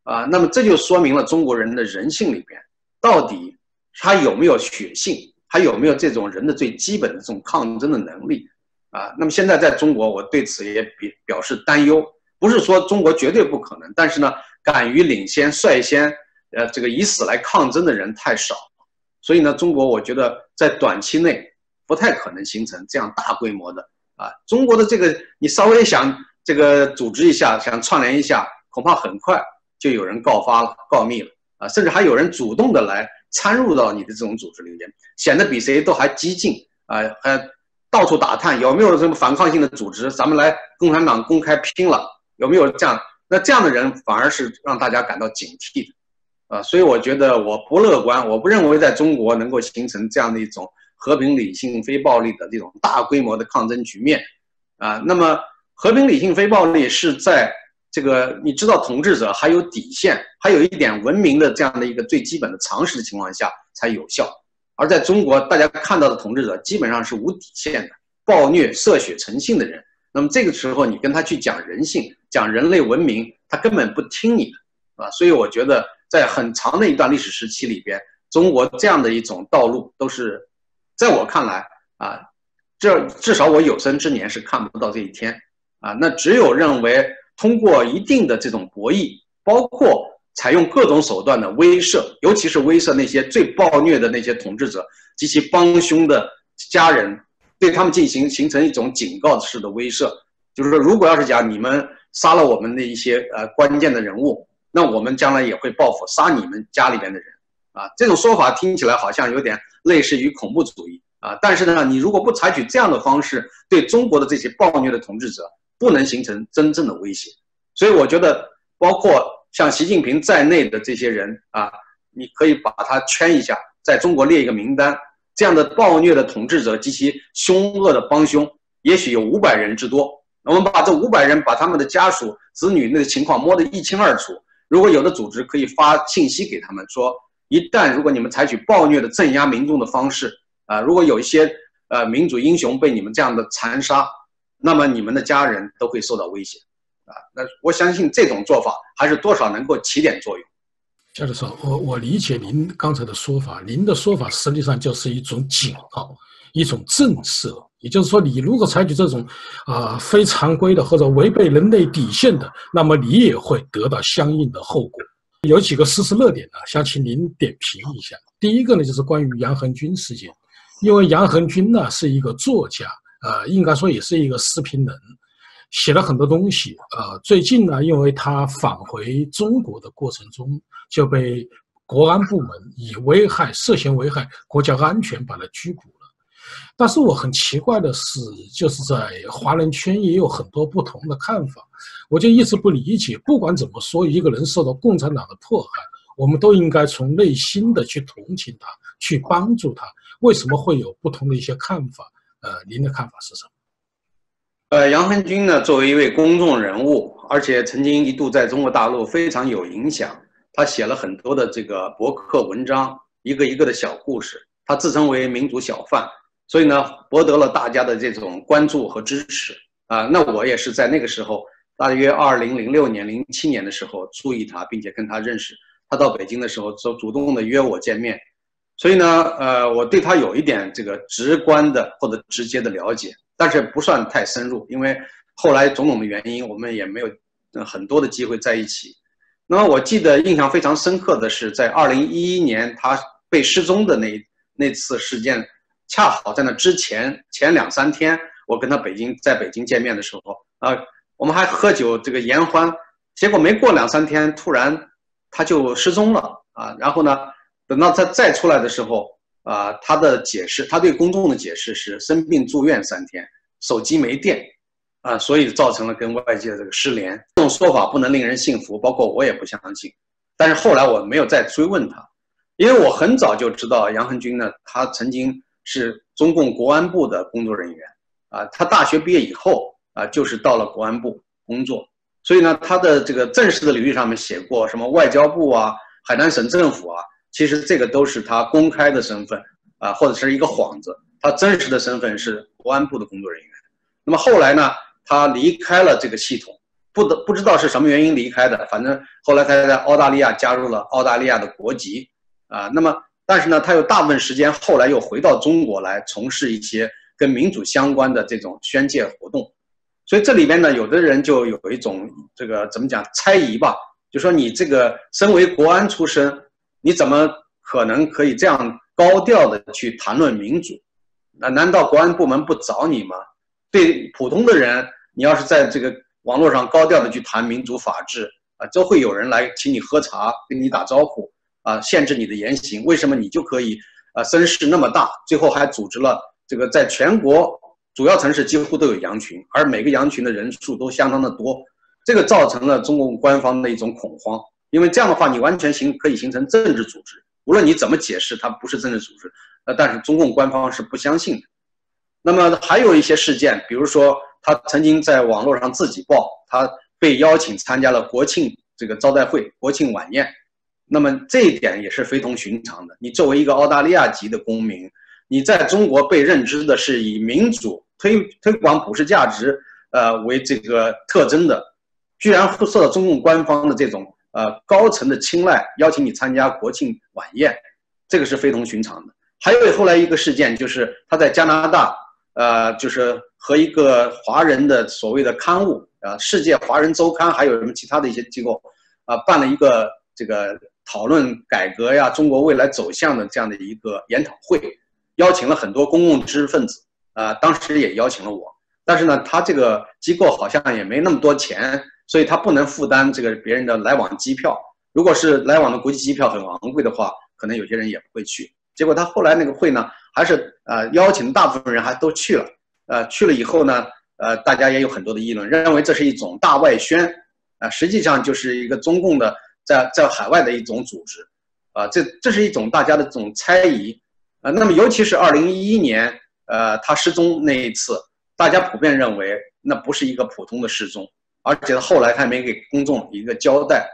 啊，那么这就说明了中国人的人性里边，到底他有没有血性，还有没有这种人的最基本的这种抗争的能力，啊，那么现在在中国，我对此也表表示担忧，不是说中国绝对不可能，但是呢，敢于领先率先，呃，这个以死来抗争的人太少，所以呢，中国我觉得在短期内不太可能形成这样大规模的，啊，中国的这个你稍微想。这个组织一下，想串联一下，恐怕很快就有人告发了、告密了啊！甚至还有人主动的来参入到你的这种组织里面，显得比谁都还激进啊！还到处打探有没有什么反抗性的组织，咱们来共产党公开拼了，有没有这样？那这样的人反而是让大家感到警惕的啊！所以我觉得我不乐观，我不认为在中国能够形成这样的一种和平、理性、非暴力的这种大规模的抗争局面啊！那么。和平、理性、非暴力是在这个你知道统治者还有底线，还有一点文明的这样的一个最基本的常识的情况下才有效。而在中国，大家看到的统治者基本上是无底线的、暴虐、嗜血成性的人。那么这个时候，你跟他去讲人性、讲人类文明，他根本不听你的，啊！所以我觉得，在很长的一段历史时期里边，中国这样的一种道路都是，在我看来啊，这至少我有生之年是看不到这一天。啊，那只有认为通过一定的这种博弈，包括采用各种手段的威慑，尤其是威慑那些最暴虐的那些统治者及其帮凶的家人，对他们进行形成一种警告式的威慑，就是说，如果要是讲你们杀了我们的一些呃关键的人物，那我们将来也会报复杀你们家里边的人。啊，这种说法听起来好像有点类似于恐怖主义啊，但是呢，你如果不采取这样的方式对中国的这些暴虐的统治者，不能形成真正的威胁，所以我觉得，包括像习近平在内的这些人啊，你可以把他圈一下，在中国列一个名单，这样的暴虐的统治者及其凶恶的帮凶，也许有五百人之多。我们把这五百人，把他们的家属、子女那个情况摸得一清二楚。如果有的组织可以发信息给他们说，一旦如果你们采取暴虐的镇压民众的方式，啊，如果有一些呃民主英雄被你们这样的残杀，那么你们的家人都会受到威胁，啊，那我相信这种做法还是多少能够起点作用。夏教授，我我理解您刚才的说法，您的说法实际上就是一种警告，一种震慑。也就是说，你如果采取这种，啊，非常规的或者违背人类底线的，那么你也会得到相应的后果。有几个事实热点呢，想请您点评一下。第一个呢，就是关于杨恒军事件，因为杨恒军呢是一个作家，呃，应该说也是一个视频人，写了很多东西。呃，最近呢，因为他返回中国的过程中就被国安部门以危害涉嫌危害国家安全把他拘捕了。但是我很奇怪的是，就是在华人圈也有很多不同的看法，我就一直不理解。不管怎么说，一个人受到共产党的迫害，我们都应该从内心的去同情他，去帮助他。为什么会有不同的一些看法？呃，您的看法是什么？呃，杨恒军呢，作为一位公众人物，而且曾经一度在中国大陆非常有影响，他写了很多的这个博客文章，一个一个的小故事，他自称为民主小贩。所以呢，博得了大家的这种关注和支持啊。那我也是在那个时候，大约二零零六年、零七年的时候注意他，并且跟他认识。他到北京的时候，就主动的约我见面。所以呢，呃，我对他有一点这个直观的或者直接的了解，但是不算太深入，因为后来种种的原因，我们也没有很多的机会在一起。那么我记得印象非常深刻的是，在二零一一年他被失踪的那那次事件。恰好在那之前前两三天，我跟他北京在北京见面的时候，啊，我们还喝酒这个言欢，结果没过两三天，突然他就失踪了啊。然后呢，等到他再出来的时候，啊，他的解释，他对公众的解释是生病住院三天，手机没电，啊，所以造成了跟外界的这个失联。这种说法不能令人信服，包括我也不相信。但是后来我没有再追问他，因为我很早就知道杨恒军呢，他曾经。是中共国安部的工作人员，啊，他大学毕业以后啊，就是到了国安部工作，所以呢，他的这个正式的履历上面写过什么外交部啊、海南省政府啊，其实这个都是他公开的身份啊，或者是一个幌子，他真实的身份是国安部的工作人员。那么后来呢，他离开了这个系统，不得不知道是什么原因离开的，反正后来他在澳大利亚加入了澳大利亚的国籍，啊，那么。但是呢，他有大部分时间后来又回到中国来从事一些跟民主相关的这种宣介活动，所以这里边呢，有的人就有一种这个怎么讲猜疑吧，就说你这个身为国安出身，你怎么可能可以这样高调的去谈论民主？那难道国安部门不找你吗？对普通的人，你要是在这个网络上高调的去谈民主法治啊，都会有人来请你喝茶，跟你打招呼。啊，限制你的言行，为什么你就可以？啊，声势那么大，最后还组织了这个，在全国主要城市几乎都有羊群，而每个羊群的人数都相当的多，这个造成了中共官方的一种恐慌。因为这样的话，你完全形可以形成政治组织，无论你怎么解释，它不是政治组织，呃，但是中共官方是不相信的。那么还有一些事件，比如说他曾经在网络上自己报，他被邀请参加了国庆这个招待会、国庆晚宴。那么这一点也是非同寻常的。你作为一个澳大利亚籍的公民，你在中国被认知的是以民主推推广普世价值，呃为这个特征的，居然会受到中共官方的这种呃高层的青睐，邀请你参加国庆晚宴，这个是非同寻常的。还有后来一个事件，就是他在加拿大，呃，就是和一个华人的所谓的刊物，啊，《世界华人周刊》，还有什么其他的一些机构，啊，办了一个这个。讨论改革呀，中国未来走向的这样的一个研讨会，邀请了很多公共知识分子，啊，当时也邀请了我，但是呢，他这个机构好像也没那么多钱，所以他不能负担这个别人的来往机票。如果是来往的国际机票很昂贵的话，可能有些人也不会去。结果他后来那个会呢，还是呃邀请大部分人还都去了，呃，去了以后呢，呃，大家也有很多的议论，认为这是一种大外宣，啊，实际上就是一个中共的。在在海外的一种组织，啊，这这是一种大家的这种猜疑，啊，那么尤其是二零一一年，呃，他失踪那一次，大家普遍认为那不是一个普通的失踪，而且后来他也没给公众一个交代，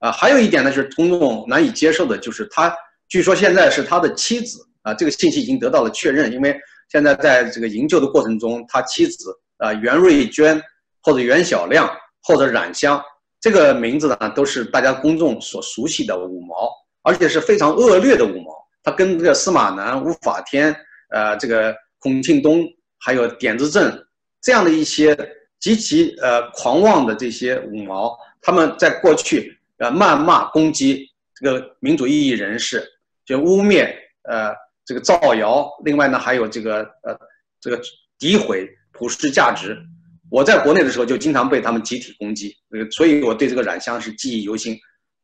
啊，还有一点呢就是公众难以接受的，就是他据说现在是他的妻子，啊，这个信息已经得到了确认，因为现在在这个营救的过程中，他妻子啊袁瑞娟或者袁小亮或者冉香。这个名字呢，都是大家公众所熟悉的五毛，而且是非常恶劣的五毛。他跟这个司马南、吴法天、呃，这个孔庆东，还有点子正这样的一些极其呃狂妄的这些五毛，他们在过去呃谩骂攻击这个民主异议人士，就污蔑呃这个造谣，另外呢还有这个呃这个诋毁普世价值。我在国内的时候就经常被他们集体攻击，呃，所以我对这个冉香是记忆犹新，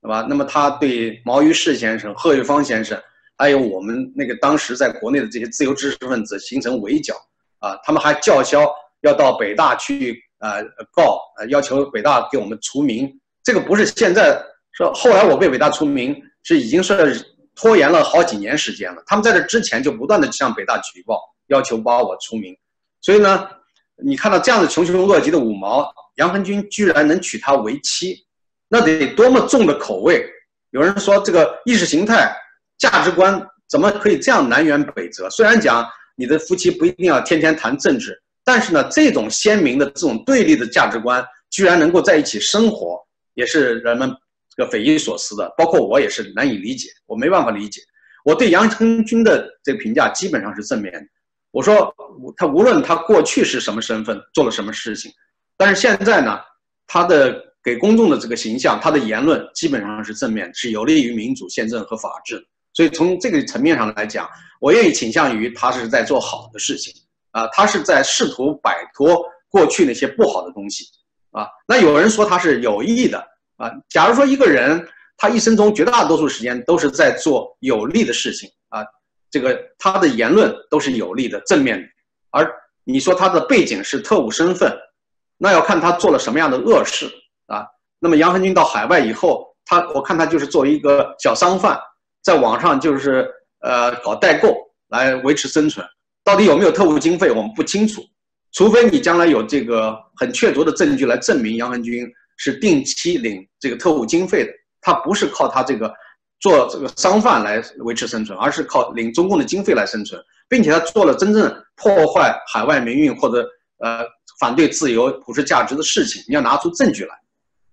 对吧？那么他对毛于士先生、贺玉芳先生，还有我们那个当时在国内的这些自由知识分子形成围剿，啊，他们还叫嚣要到北大去，呃，告，呃，要求北大给我们除名。这个不是现在说，后来我被北大除名是已经是拖延了好几年时间了。他们在这之前就不断的向北大举报，要求把我除名，所以呢。你看到这样的穷凶恶极的五毛，杨恒军居然能娶她为妻，那得多么重的口味！有人说这个意识形态、价值观怎么可以这样南辕北辙？虽然讲你的夫妻不一定要天天谈政治，但是呢，这种鲜明的这种对立的价值观，居然能够在一起生活，也是人们这个匪夷所思的。包括我也是难以理解，我没办法理解。我对杨成军的这个评价基本上是正面的。我说，他无论他过去是什么身份，做了什么事情，但是现在呢，他的给公众的这个形象，他的言论基本上是正面，是有利于民主宪政和法治。所以从这个层面上来讲，我愿意倾向于他是在做好的事情啊，他是在试图摆脱过去那些不好的东西啊。那有人说他是有意的啊。假如说一个人他一生中绝大多数时间都是在做有利的事情啊。这个他的言论都是有利的、正面的，而你说他的背景是特务身份，那要看他做了什么样的恶事啊。那么杨恒军到海外以后，他我看他就是作为一个小商贩，在网上就是呃搞代购来维持生存，到底有没有特务经费我们不清楚，除非你将来有这个很确凿的证据来证明杨恒军是定期领这个特务经费的，他不是靠他这个。做这个商贩来维持生存，而是靠领中共的经费来生存，并且他做了真正破坏海外民运或者呃反对自由普世价值的事情，你要拿出证据来。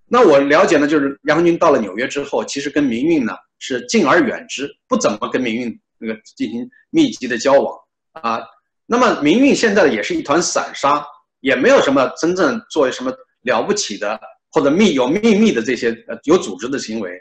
那我了解呢，就是杨恒军到了纽约之后，其实跟民运呢是敬而远之，不怎么跟民运那个进行密集的交往啊。那么民运现在也是一团散沙，也没有什么真正做什么了不起的或者密有秘密的这些呃有组织的行为。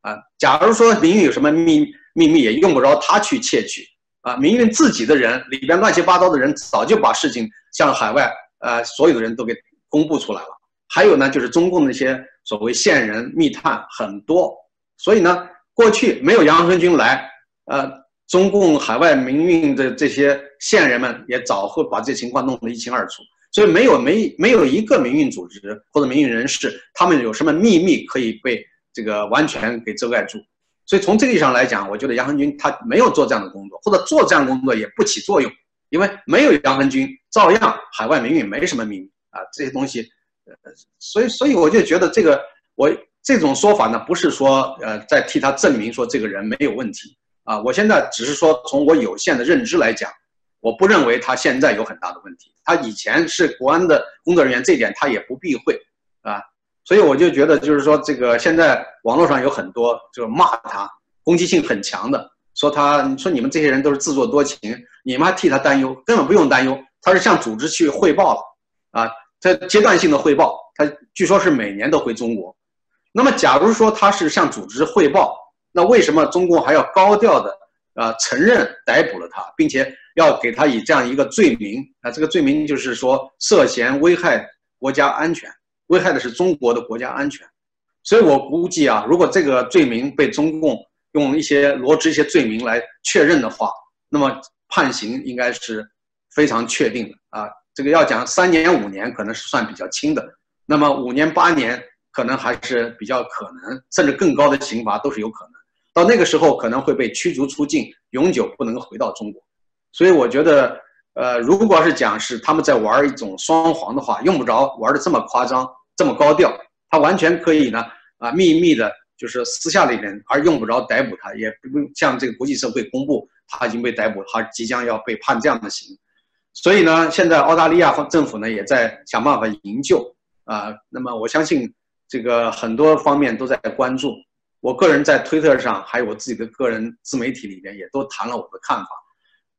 啊，假如说民运有什么秘秘密，也用不着他去窃取啊。民运自己的人里边乱七八糟的人，早就把事情向海外呃所有的人都给公布出来了。还有呢，就是中共那些所谓线人密探很多，所以呢，过去没有杨恒军来，呃，中共海外民运的这些线人们也早会把这情况弄得一清二楚。所以没有没没有一个民运组织或者民运人士，他们有什么秘密可以被。这个完全给遮盖住，所以从这个意义上来讲，我觉得杨恒军他没有做这样的工作，或者做这样工作也不起作用，因为没有杨恒军，照样海外民运没什么秘密啊，这些东西，呃，所以所以我就觉得这个我这种说法呢，不是说呃在替他证明说这个人没有问题啊，我现在只是说从我有限的认知来讲，我不认为他现在有很大的问题，他以前是国安的工作人员，这点他也不避讳啊。所以我就觉得，就是说，这个现在网络上有很多就是骂他，攻击性很强的，说他，说你们这些人都是自作多情，你们还替他担忧，根本不用担忧，他是向组织去汇报了，啊，他阶段性的汇报，他据说是每年都回中国。那么，假如说他是向组织汇报，那为什么中共还要高调的啊承认逮捕了他，并且要给他以这样一个罪名啊？这个罪名就是说涉嫌危害国家安全。危害的是中国的国家安全，所以我估计啊，如果这个罪名被中共用一些罗织一些罪名来确认的话，那么判刑应该是非常确定的啊。这个要讲三年五年可能是算比较轻的，那么五年八年可能还是比较可能，甚至更高的刑罚都是有可能。到那个时候可能会被驱逐出境，永久不能回到中国。所以我觉得，呃，如果是讲是他们在玩一种双簧的话，用不着玩的这么夸张，这么高调，他完全可以呢，啊，秘密的，就是私下里面，而用不着逮捕他，也不用向这个国际社会公布他已经被逮捕，他即将要被判这样的刑。所以呢，现在澳大利亚政府呢也在想办法营救啊。那么我相信这个很多方面都在关注。我个人在推特上还有我自己的个人自媒体里面也都谈了我的看法。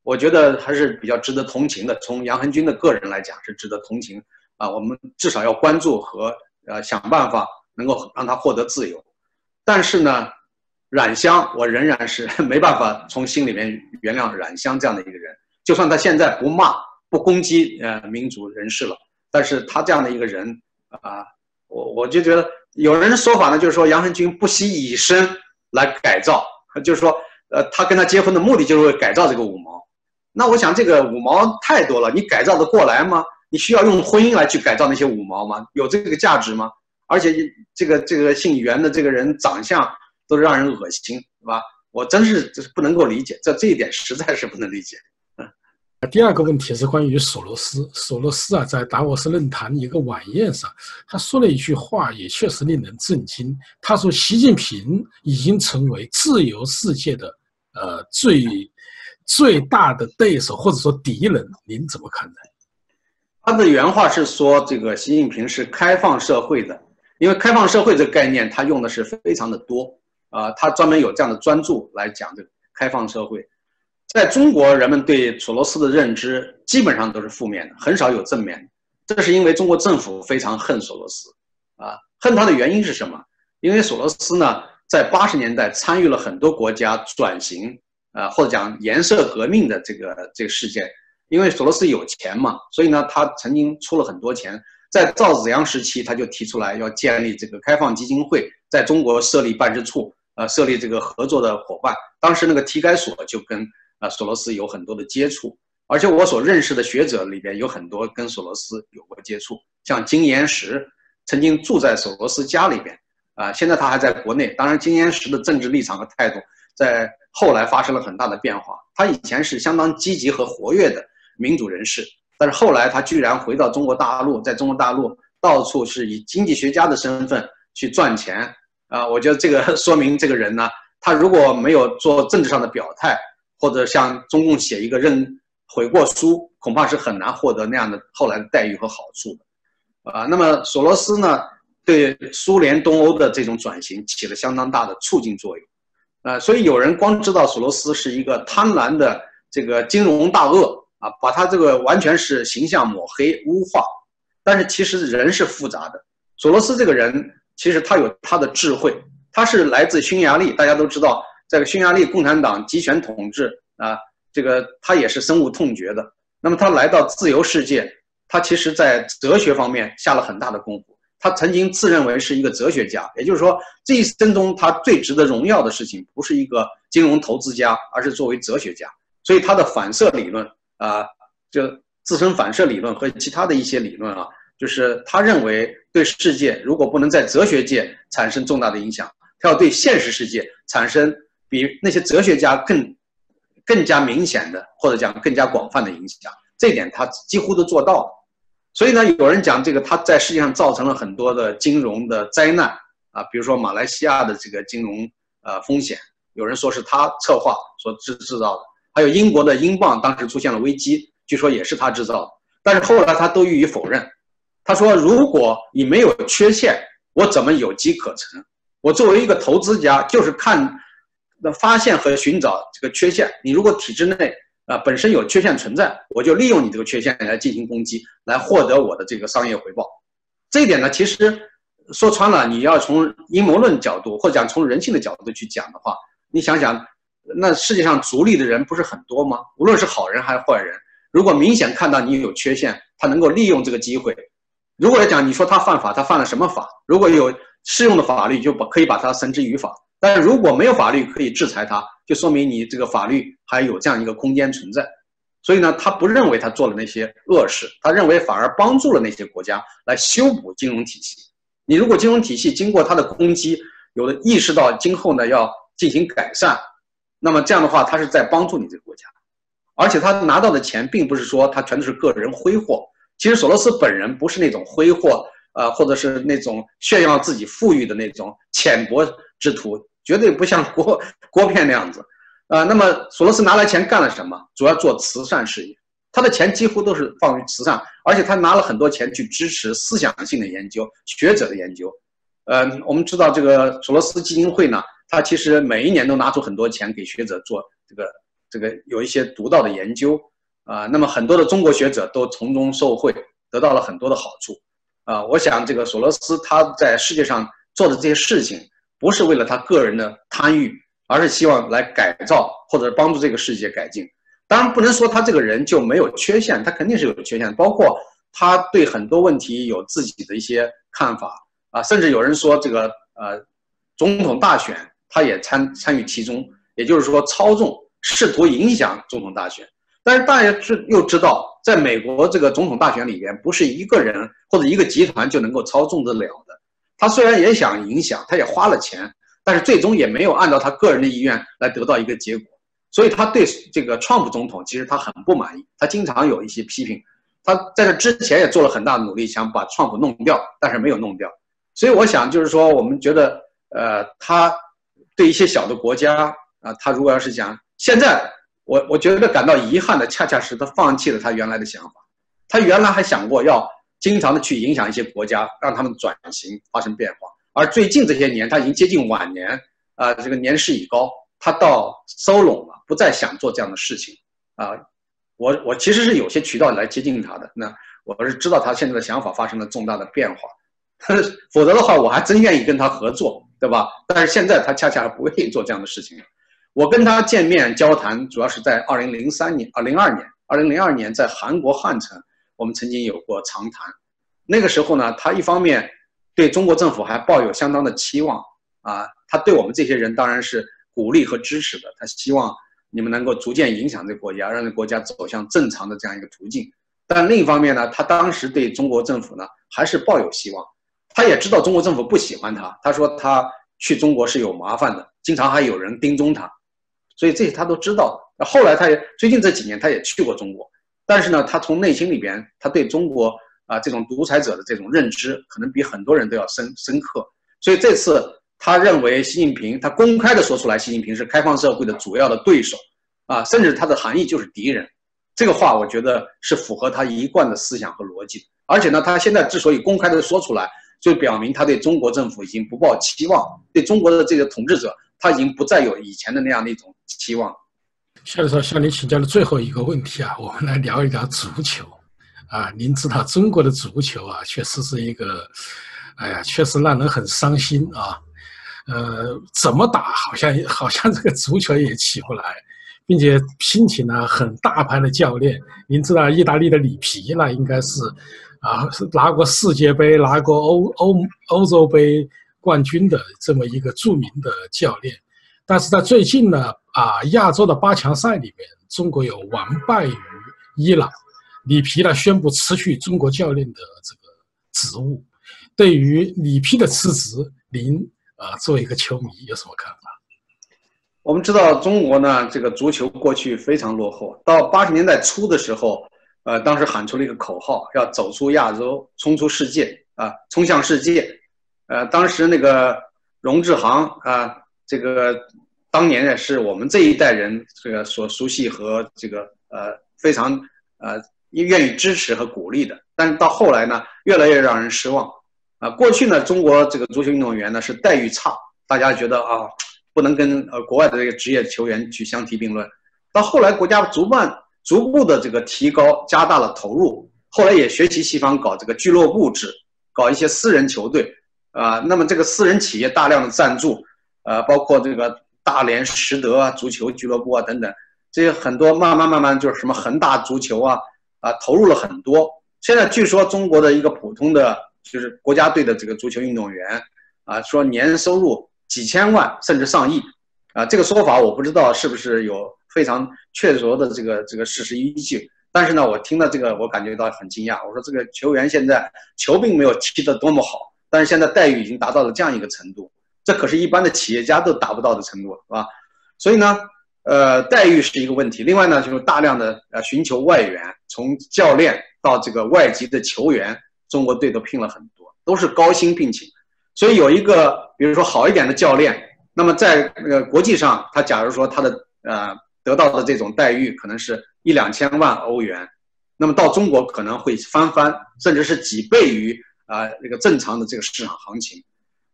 我觉得还是比较值得同情的。从杨恒军的个人来讲是值得同情啊。我们至少要关注和呃想办法能够让他获得自由。但是呢，冉香我仍然是没办法从心里面原谅冉香这样的一个人。就算他现在不骂。不攻击呃民主人士了，但是他这样的一个人啊，我我就觉得有人的说法呢，就是说杨恒军不惜以身来改造，就是说呃他跟他结婚的目的就是为改造这个五毛。那我想这个五毛太多了，你改造的过来吗？你需要用婚姻来去改造那些五毛吗？有这个价值吗？而且这个这个姓袁的这个人长相都让人恶心，是吧？我真是就是不能够理解，这这一点实在是不能理解。第二个问题是关于索罗斯。索罗斯啊，在达沃斯论坛一个晚宴上，他说了一句话，也确实令人震惊。他说：“习近平已经成为自由世界的呃最最大的对手，或者说敌人。”您怎么看待？他的原话是说：“这个习近平是开放社会的，因为开放社会这个概念，他用的是非常的多啊，他专门有这样的专注来讲这个开放社会。”在中国，人们对索罗斯的认知基本上都是负面的，很少有正面的。这是因为中国政府非常恨索罗斯，啊，恨他的原因是什么？因为索罗斯呢，在八十年代参与了很多国家转型，啊，或者讲颜色革命的这个这个事件。因为索罗斯有钱嘛，所以呢，他曾经出了很多钱。在赵紫阳时期，他就提出来要建立这个开放基金会，在中国设立办事处，呃，设立这个合作的伙伴。当时那个体改所就跟。啊，索罗斯有很多的接触，而且我所认识的学者里边有很多跟索罗斯有过接触，像金岩石曾经住在索罗斯家里边，啊，现在他还在国内。当然，金岩石的政治立场和态度在后来发生了很大的变化。他以前是相当积极和活跃的民主人士，但是后来他居然回到中国大陆，在中国大陆到处是以经济学家的身份去赚钱。啊，我觉得这个 [LAUGHS] 说明这个人呢，他如果没有做政治上的表态。或者向中共写一个认悔过书，恐怕是很难获得那样的后来的待遇和好处的，啊，那么索罗斯呢，对苏联东欧的这种转型起了相当大的促进作用，啊，所以有人光知道索罗斯是一个贪婪的这个金融大鳄啊，把他这个完全是形象抹黑污化，但是其实人是复杂的，索罗斯这个人其实他有他的智慧，他是来自匈牙利，大家都知道。这个匈牙利共产党集权统治啊，这个他也是深恶痛绝的。那么他来到自由世界，他其实在哲学方面下了很大的功夫。他曾经自认为是一个哲学家，也就是说，这一生中他最值得荣耀的事情，不是一个金融投资家，而是作为哲学家。所以他的反射理论啊，就自身反射理论和其他的一些理论啊，就是他认为对世界如果不能在哲学界产生重大的影响，他要对现实世界产生。比那些哲学家更更加明显的，或者讲更加广泛的影响，这点他几乎都做到了。所以呢，有人讲这个他在世界上造成了很多的金融的灾难啊，比如说马来西亚的这个金融呃风险，有人说是他策划所制制造的，还有英国的英镑当时出现了危机，据说也是他制造的。但是后来他都予以否认，他说如果你没有缺陷，我怎么有机可乘？我作为一个投资家，就是看。那发现和寻找这个缺陷，你如果体制内啊本身有缺陷存在，我就利用你这个缺陷来进行攻击，来获得我的这个商业回报。这一点呢，其实说穿了，你要从阴谋论角度或者讲从人性的角度去讲的话，你想想，那世界上逐利的人不是很多吗？无论是好人还是坏人，如果明显看到你有缺陷，他能够利用这个机会。如果要讲你说他犯法，他犯了什么法？如果有适用的法律，就把可以把他绳之于法。但如果没有法律可以制裁他，就说明你这个法律还有这样一个空间存在。所以呢，他不认为他做了那些恶事，他认为反而帮助了那些国家来修补金融体系。你如果金融体系经过他的攻击，有的意识到今后呢要进行改善，那么这样的话，他是在帮助你这个国家，而且他拿到的钱并不是说他全都是个人挥霍。其实索罗斯本人不是那种挥霍，呃，或者是那种炫耀自己富裕的那种浅薄之徒，绝对不像郭郭片那样子，呃，那么索罗斯拿来钱干了什么？主要做慈善事业，他的钱几乎都是放于慈善，而且他拿了很多钱去支持思想性的研究、学者的研究。呃，我们知道这个索罗斯基金会呢，他其实每一年都拿出很多钱给学者做这个这个有一些独到的研究啊。那么很多的中国学者都从中受惠，得到了很多的好处啊。我想这个索罗斯他在世界上做的这些事情，不是为了他个人的贪欲，而是希望来改造或者帮助这个世界改进。当然不能说他这个人就没有缺陷，他肯定是有缺陷，包括他对很多问题有自己的一些看法。啊，甚至有人说这个呃，总统大选他也参参与其中，也就是说操纵，试图影响总统大选。但是大家是又知道，在美国这个总统大选里边，不是一个人或者一个集团就能够操纵得了。他虽然也想影响，他也花了钱，但是最终也没有按照他个人的意愿来得到一个结果。所以他对这个川普总统其实他很不满意，他经常有一些批评。他在这之前也做了很大的努力，想把川普弄掉，但是没有弄掉。所以我想，就是说，我们觉得，呃，他对一些小的国家啊，他如果要是讲现在，我我觉得感到遗憾的，恰恰是他放弃了他原来的想法。他原来还想过要经常的去影响一些国家，让他们转型发生变化。而最近这些年，他已经接近晚年，啊，这个年事已高，他到收拢了，不再想做这样的事情。啊，我我其实是有些渠道来接近他的，那我是知道他现在的想法发生了重大的变化。否则的话，我还真愿意跟他合作，对吧？但是现在他恰恰不愿意做这样的事情。我跟他见面交谈，主要是在二零零三年、二零二年、二零零二年，在韩国汉城，我们曾经有过长谈。那个时候呢，他一方面对中国政府还抱有相当的期望啊，他对我们这些人当然是鼓励和支持的。他希望你们能够逐渐影响这个国家，让这个国家走向正常的这样一个途径。但另一方面呢，他当时对中国政府呢，还是抱有希望。他也知道中国政府不喜欢他，他说他去中国是有麻烦的，经常还有人盯踪他，所以这些他都知道。后来他也最近这几年他也去过中国，但是呢，他从内心里边他对中国啊这种独裁者的这种认知，可能比很多人都要深深刻。所以这次他认为习近平，他公开的说出来，习近平是开放社会的主要的对手，啊，甚至他的含义就是敌人。这个话我觉得是符合他一贯的思想和逻辑。而且呢，他现在之所以公开的说出来。就表明他对中国政府已经不抱期望，对中国的这个统治者，他已经不再有以前的那样的一种期望。夏教授向您请教的最后一个问题啊，我们来聊一聊足球。啊，您知道中国的足球啊，确实是一个，哎呀，确实让人很伤心啊。呃，怎么打好像好像这个足球也起不来，并且聘请了很大牌的教练。您知道意大利的里皮那应该是。啊，是拿过世界杯、拿过欧欧欧洲杯冠军的这么一个著名的教练，但是在最近呢，啊，亚洲的八强赛里面，中国有完败于伊朗，里皮呢宣布辞去中国教练的这个职务。对于里皮的辞职，您啊作为一个球迷有什么看法？我们知道中国呢，这个足球过去非常落后，到八十年代初的时候。呃，当时喊出了一个口号，要走出亚洲，冲出世界啊，冲向世界。呃，当时那个荣志航啊，这个当年呢是我们这一代人这个所熟悉和这个呃非常呃愿意支持和鼓励的。但是到后来呢，越来越让人失望啊。过去呢，中国这个足球运动员呢是待遇差，大家觉得啊，不能跟呃国外的这个职业球员去相提并论。到后来，国家主办。逐步的这个提高，加大了投入，后来也学习西方搞这个俱乐部制，搞一些私人球队，啊，那么这个私人企业大量的赞助，呃，包括这个大连实德啊足球俱乐部啊等等，这些很多慢慢慢慢就是什么恒大足球啊，啊，投入了很多。现在据说中国的一个普通的就是国家队的这个足球运动员，啊，说年收入几千万甚至上亿，啊，这个说法我不知道是不是有。非常确凿的这个这个事实依据，但是呢，我听到这个，我感觉到很惊讶。我说这个球员现在球并没有踢得多么好，但是现在待遇已经达到了这样一个程度，这可是一般的企业家都达不到的程度，是吧？所以呢，呃，待遇是一个问题。另外呢，就是大量的呃寻求外援，从教练到这个外籍的球员，中国队都聘了很多，都是高薪聘请。所以有一个，比如说好一点的教练，那么在那个国际上，他假如说他的呃得到的这种待遇可能是一两千万欧元，那么到中国可能会翻番，甚至是几倍于啊那个正常的这个市场行情。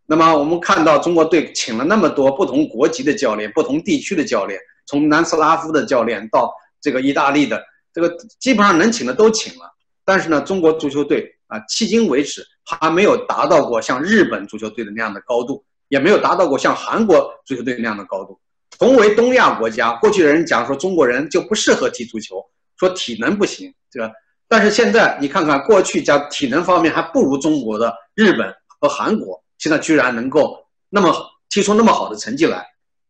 那么我们看到中国队请了那么多不同国籍的教练、不同地区的教练，从南斯拉夫的教练到这个意大利的，这个基本上能请的都请了。但是呢，中国足球队啊，迄今为止还没有达到过像日本足球队的那样的高度，也没有达到过像韩国足球队那样的高度。同为东亚国家，过去的人讲说中国人就不适合踢足球，说体能不行，对吧？但是现在你看看，过去讲体能方面还不如中国的日本和韩国。现在居然能够那么踢出那么好的成绩来，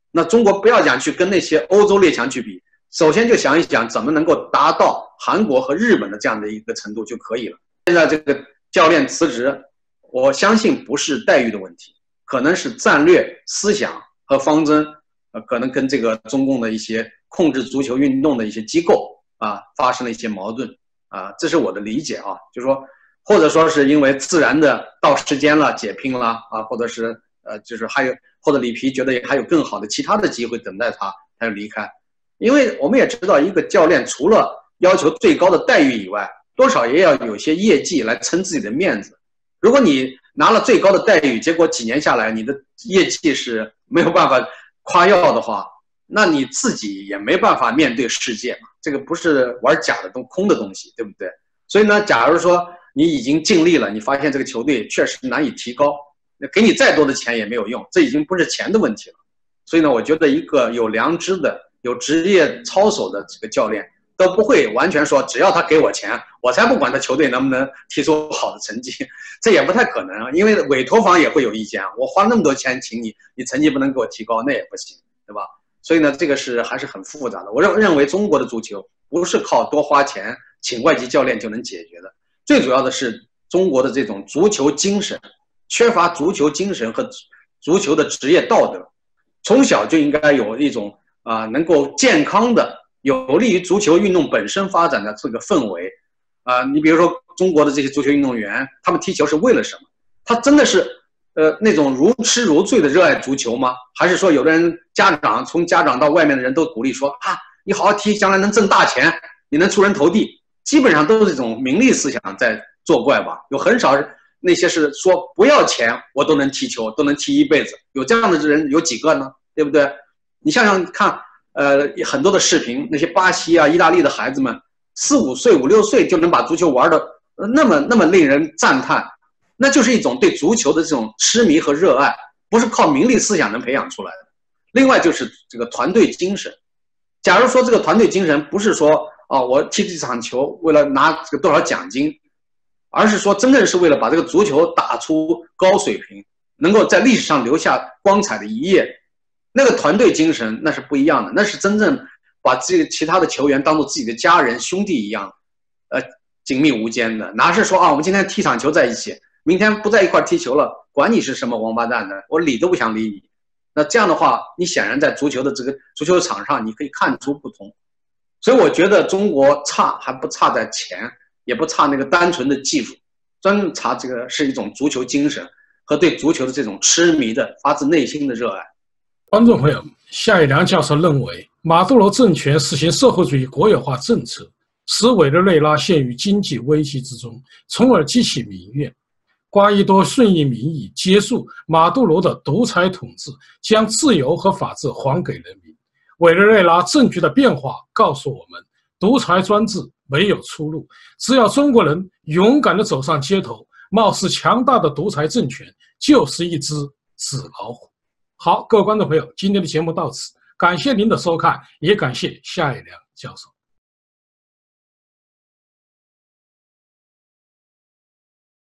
那中国不要讲去跟那些欧洲列强去比，首先就想一想怎么能够达到韩国和日本的这样的一个程度就可以了。现在这个教练辞职，我相信不是待遇的问题，可能是战略思想和方针，呃，可能跟这个中共的一些控制足球运动的一些机构啊发生了一些矛盾啊，这是我的理解啊，就是说。或者说是因为自然的到时间了解聘了啊，或者是呃，就是还有或者里皮觉得还有更好的其他的机会等待他，他就离开。因为我们也知道，一个教练除了要求最高的待遇以外，多少也要有些业绩来撑自己的面子。如果你拿了最高的待遇，结果几年下来你的业绩是没有办法夸耀的话，那你自己也没办法面对世界嘛。这个不是玩假的东空的东西，对不对？所以呢，假如说。你已经尽力了，你发现这个球队确实难以提高，那给你再多的钱也没有用，这已经不是钱的问题了。所以呢，我觉得一个有良知的、有职业操守的这个教练都不会完全说，只要他给我钱，我才不管他球队能不能踢出好的成绩，[LAUGHS] 这也不太可能，因为委托方也会有意见。我花那么多钱请你，你成绩不能给我提高，那也不行，对吧？所以呢，这个是还是很复杂的。我认认为中国的足球不是靠多花钱请外籍教练就能解决的。最主要的是中国的这种足球精神，缺乏足球精神和足球的职业道德，从小就应该有一种啊能够健康的、有利于足球运动本身发展的这个氛围，啊，你比如说中国的这些足球运动员，他们踢球是为了什么？他真的是呃那种如痴如醉的热爱足球吗？还是说有的人家长从家长到外面的人都鼓励说啊，你好好踢，将来能挣大钱，你能出人头地？基本上都是这种名利思想在作怪吧，有很少那些是说不要钱我都能踢球，都能踢一辈子，有这样的人有几个呢？对不对？你想想看，呃，很多的视频，那些巴西啊、意大利的孩子们，四五岁、五六岁就能把足球玩的那么那么令人赞叹，那就是一种对足球的这种痴迷和热爱，不是靠名利思想能培养出来的。另外就是这个团队精神，假如说这个团队精神不是说。啊，我踢这场球为了拿这个多少奖金，而是说真正是为了把这个足球打出高水平，能够在历史上留下光彩的一页。那个团队精神那是不一样的，那是真正把这个其他的球员当做自己的家人兄弟一样，呃，紧密无间的。哪是说啊，我们今天踢场球在一起，明天不在一块踢球了，管你是什么王八蛋的，我理都不想理你。那这样的话，你显然在足球的这个足球场上，你可以看出不同。所以我觉得中国差还不差在钱，也不差那个单纯的技术，真差这个是一种足球精神和对足球的这种痴迷的发自内心的热爱。观众朋友，夏一良教授认为，马杜罗政权实行社会主义国有化政策，使委内瑞拉陷于经济危机之中，从而激起民怨。瓜伊多顺应民意，结束马杜罗的独裁统治，将自由和法治还给人民。委内瑞拉政局的变化告诉我们，独裁专制没有出路。只要中国人勇敢地走上街头，貌似强大的独裁政权就是一只纸老虎。好，各位观众朋友，今天的节目到此，感谢您的收看，也感谢夏一良教授。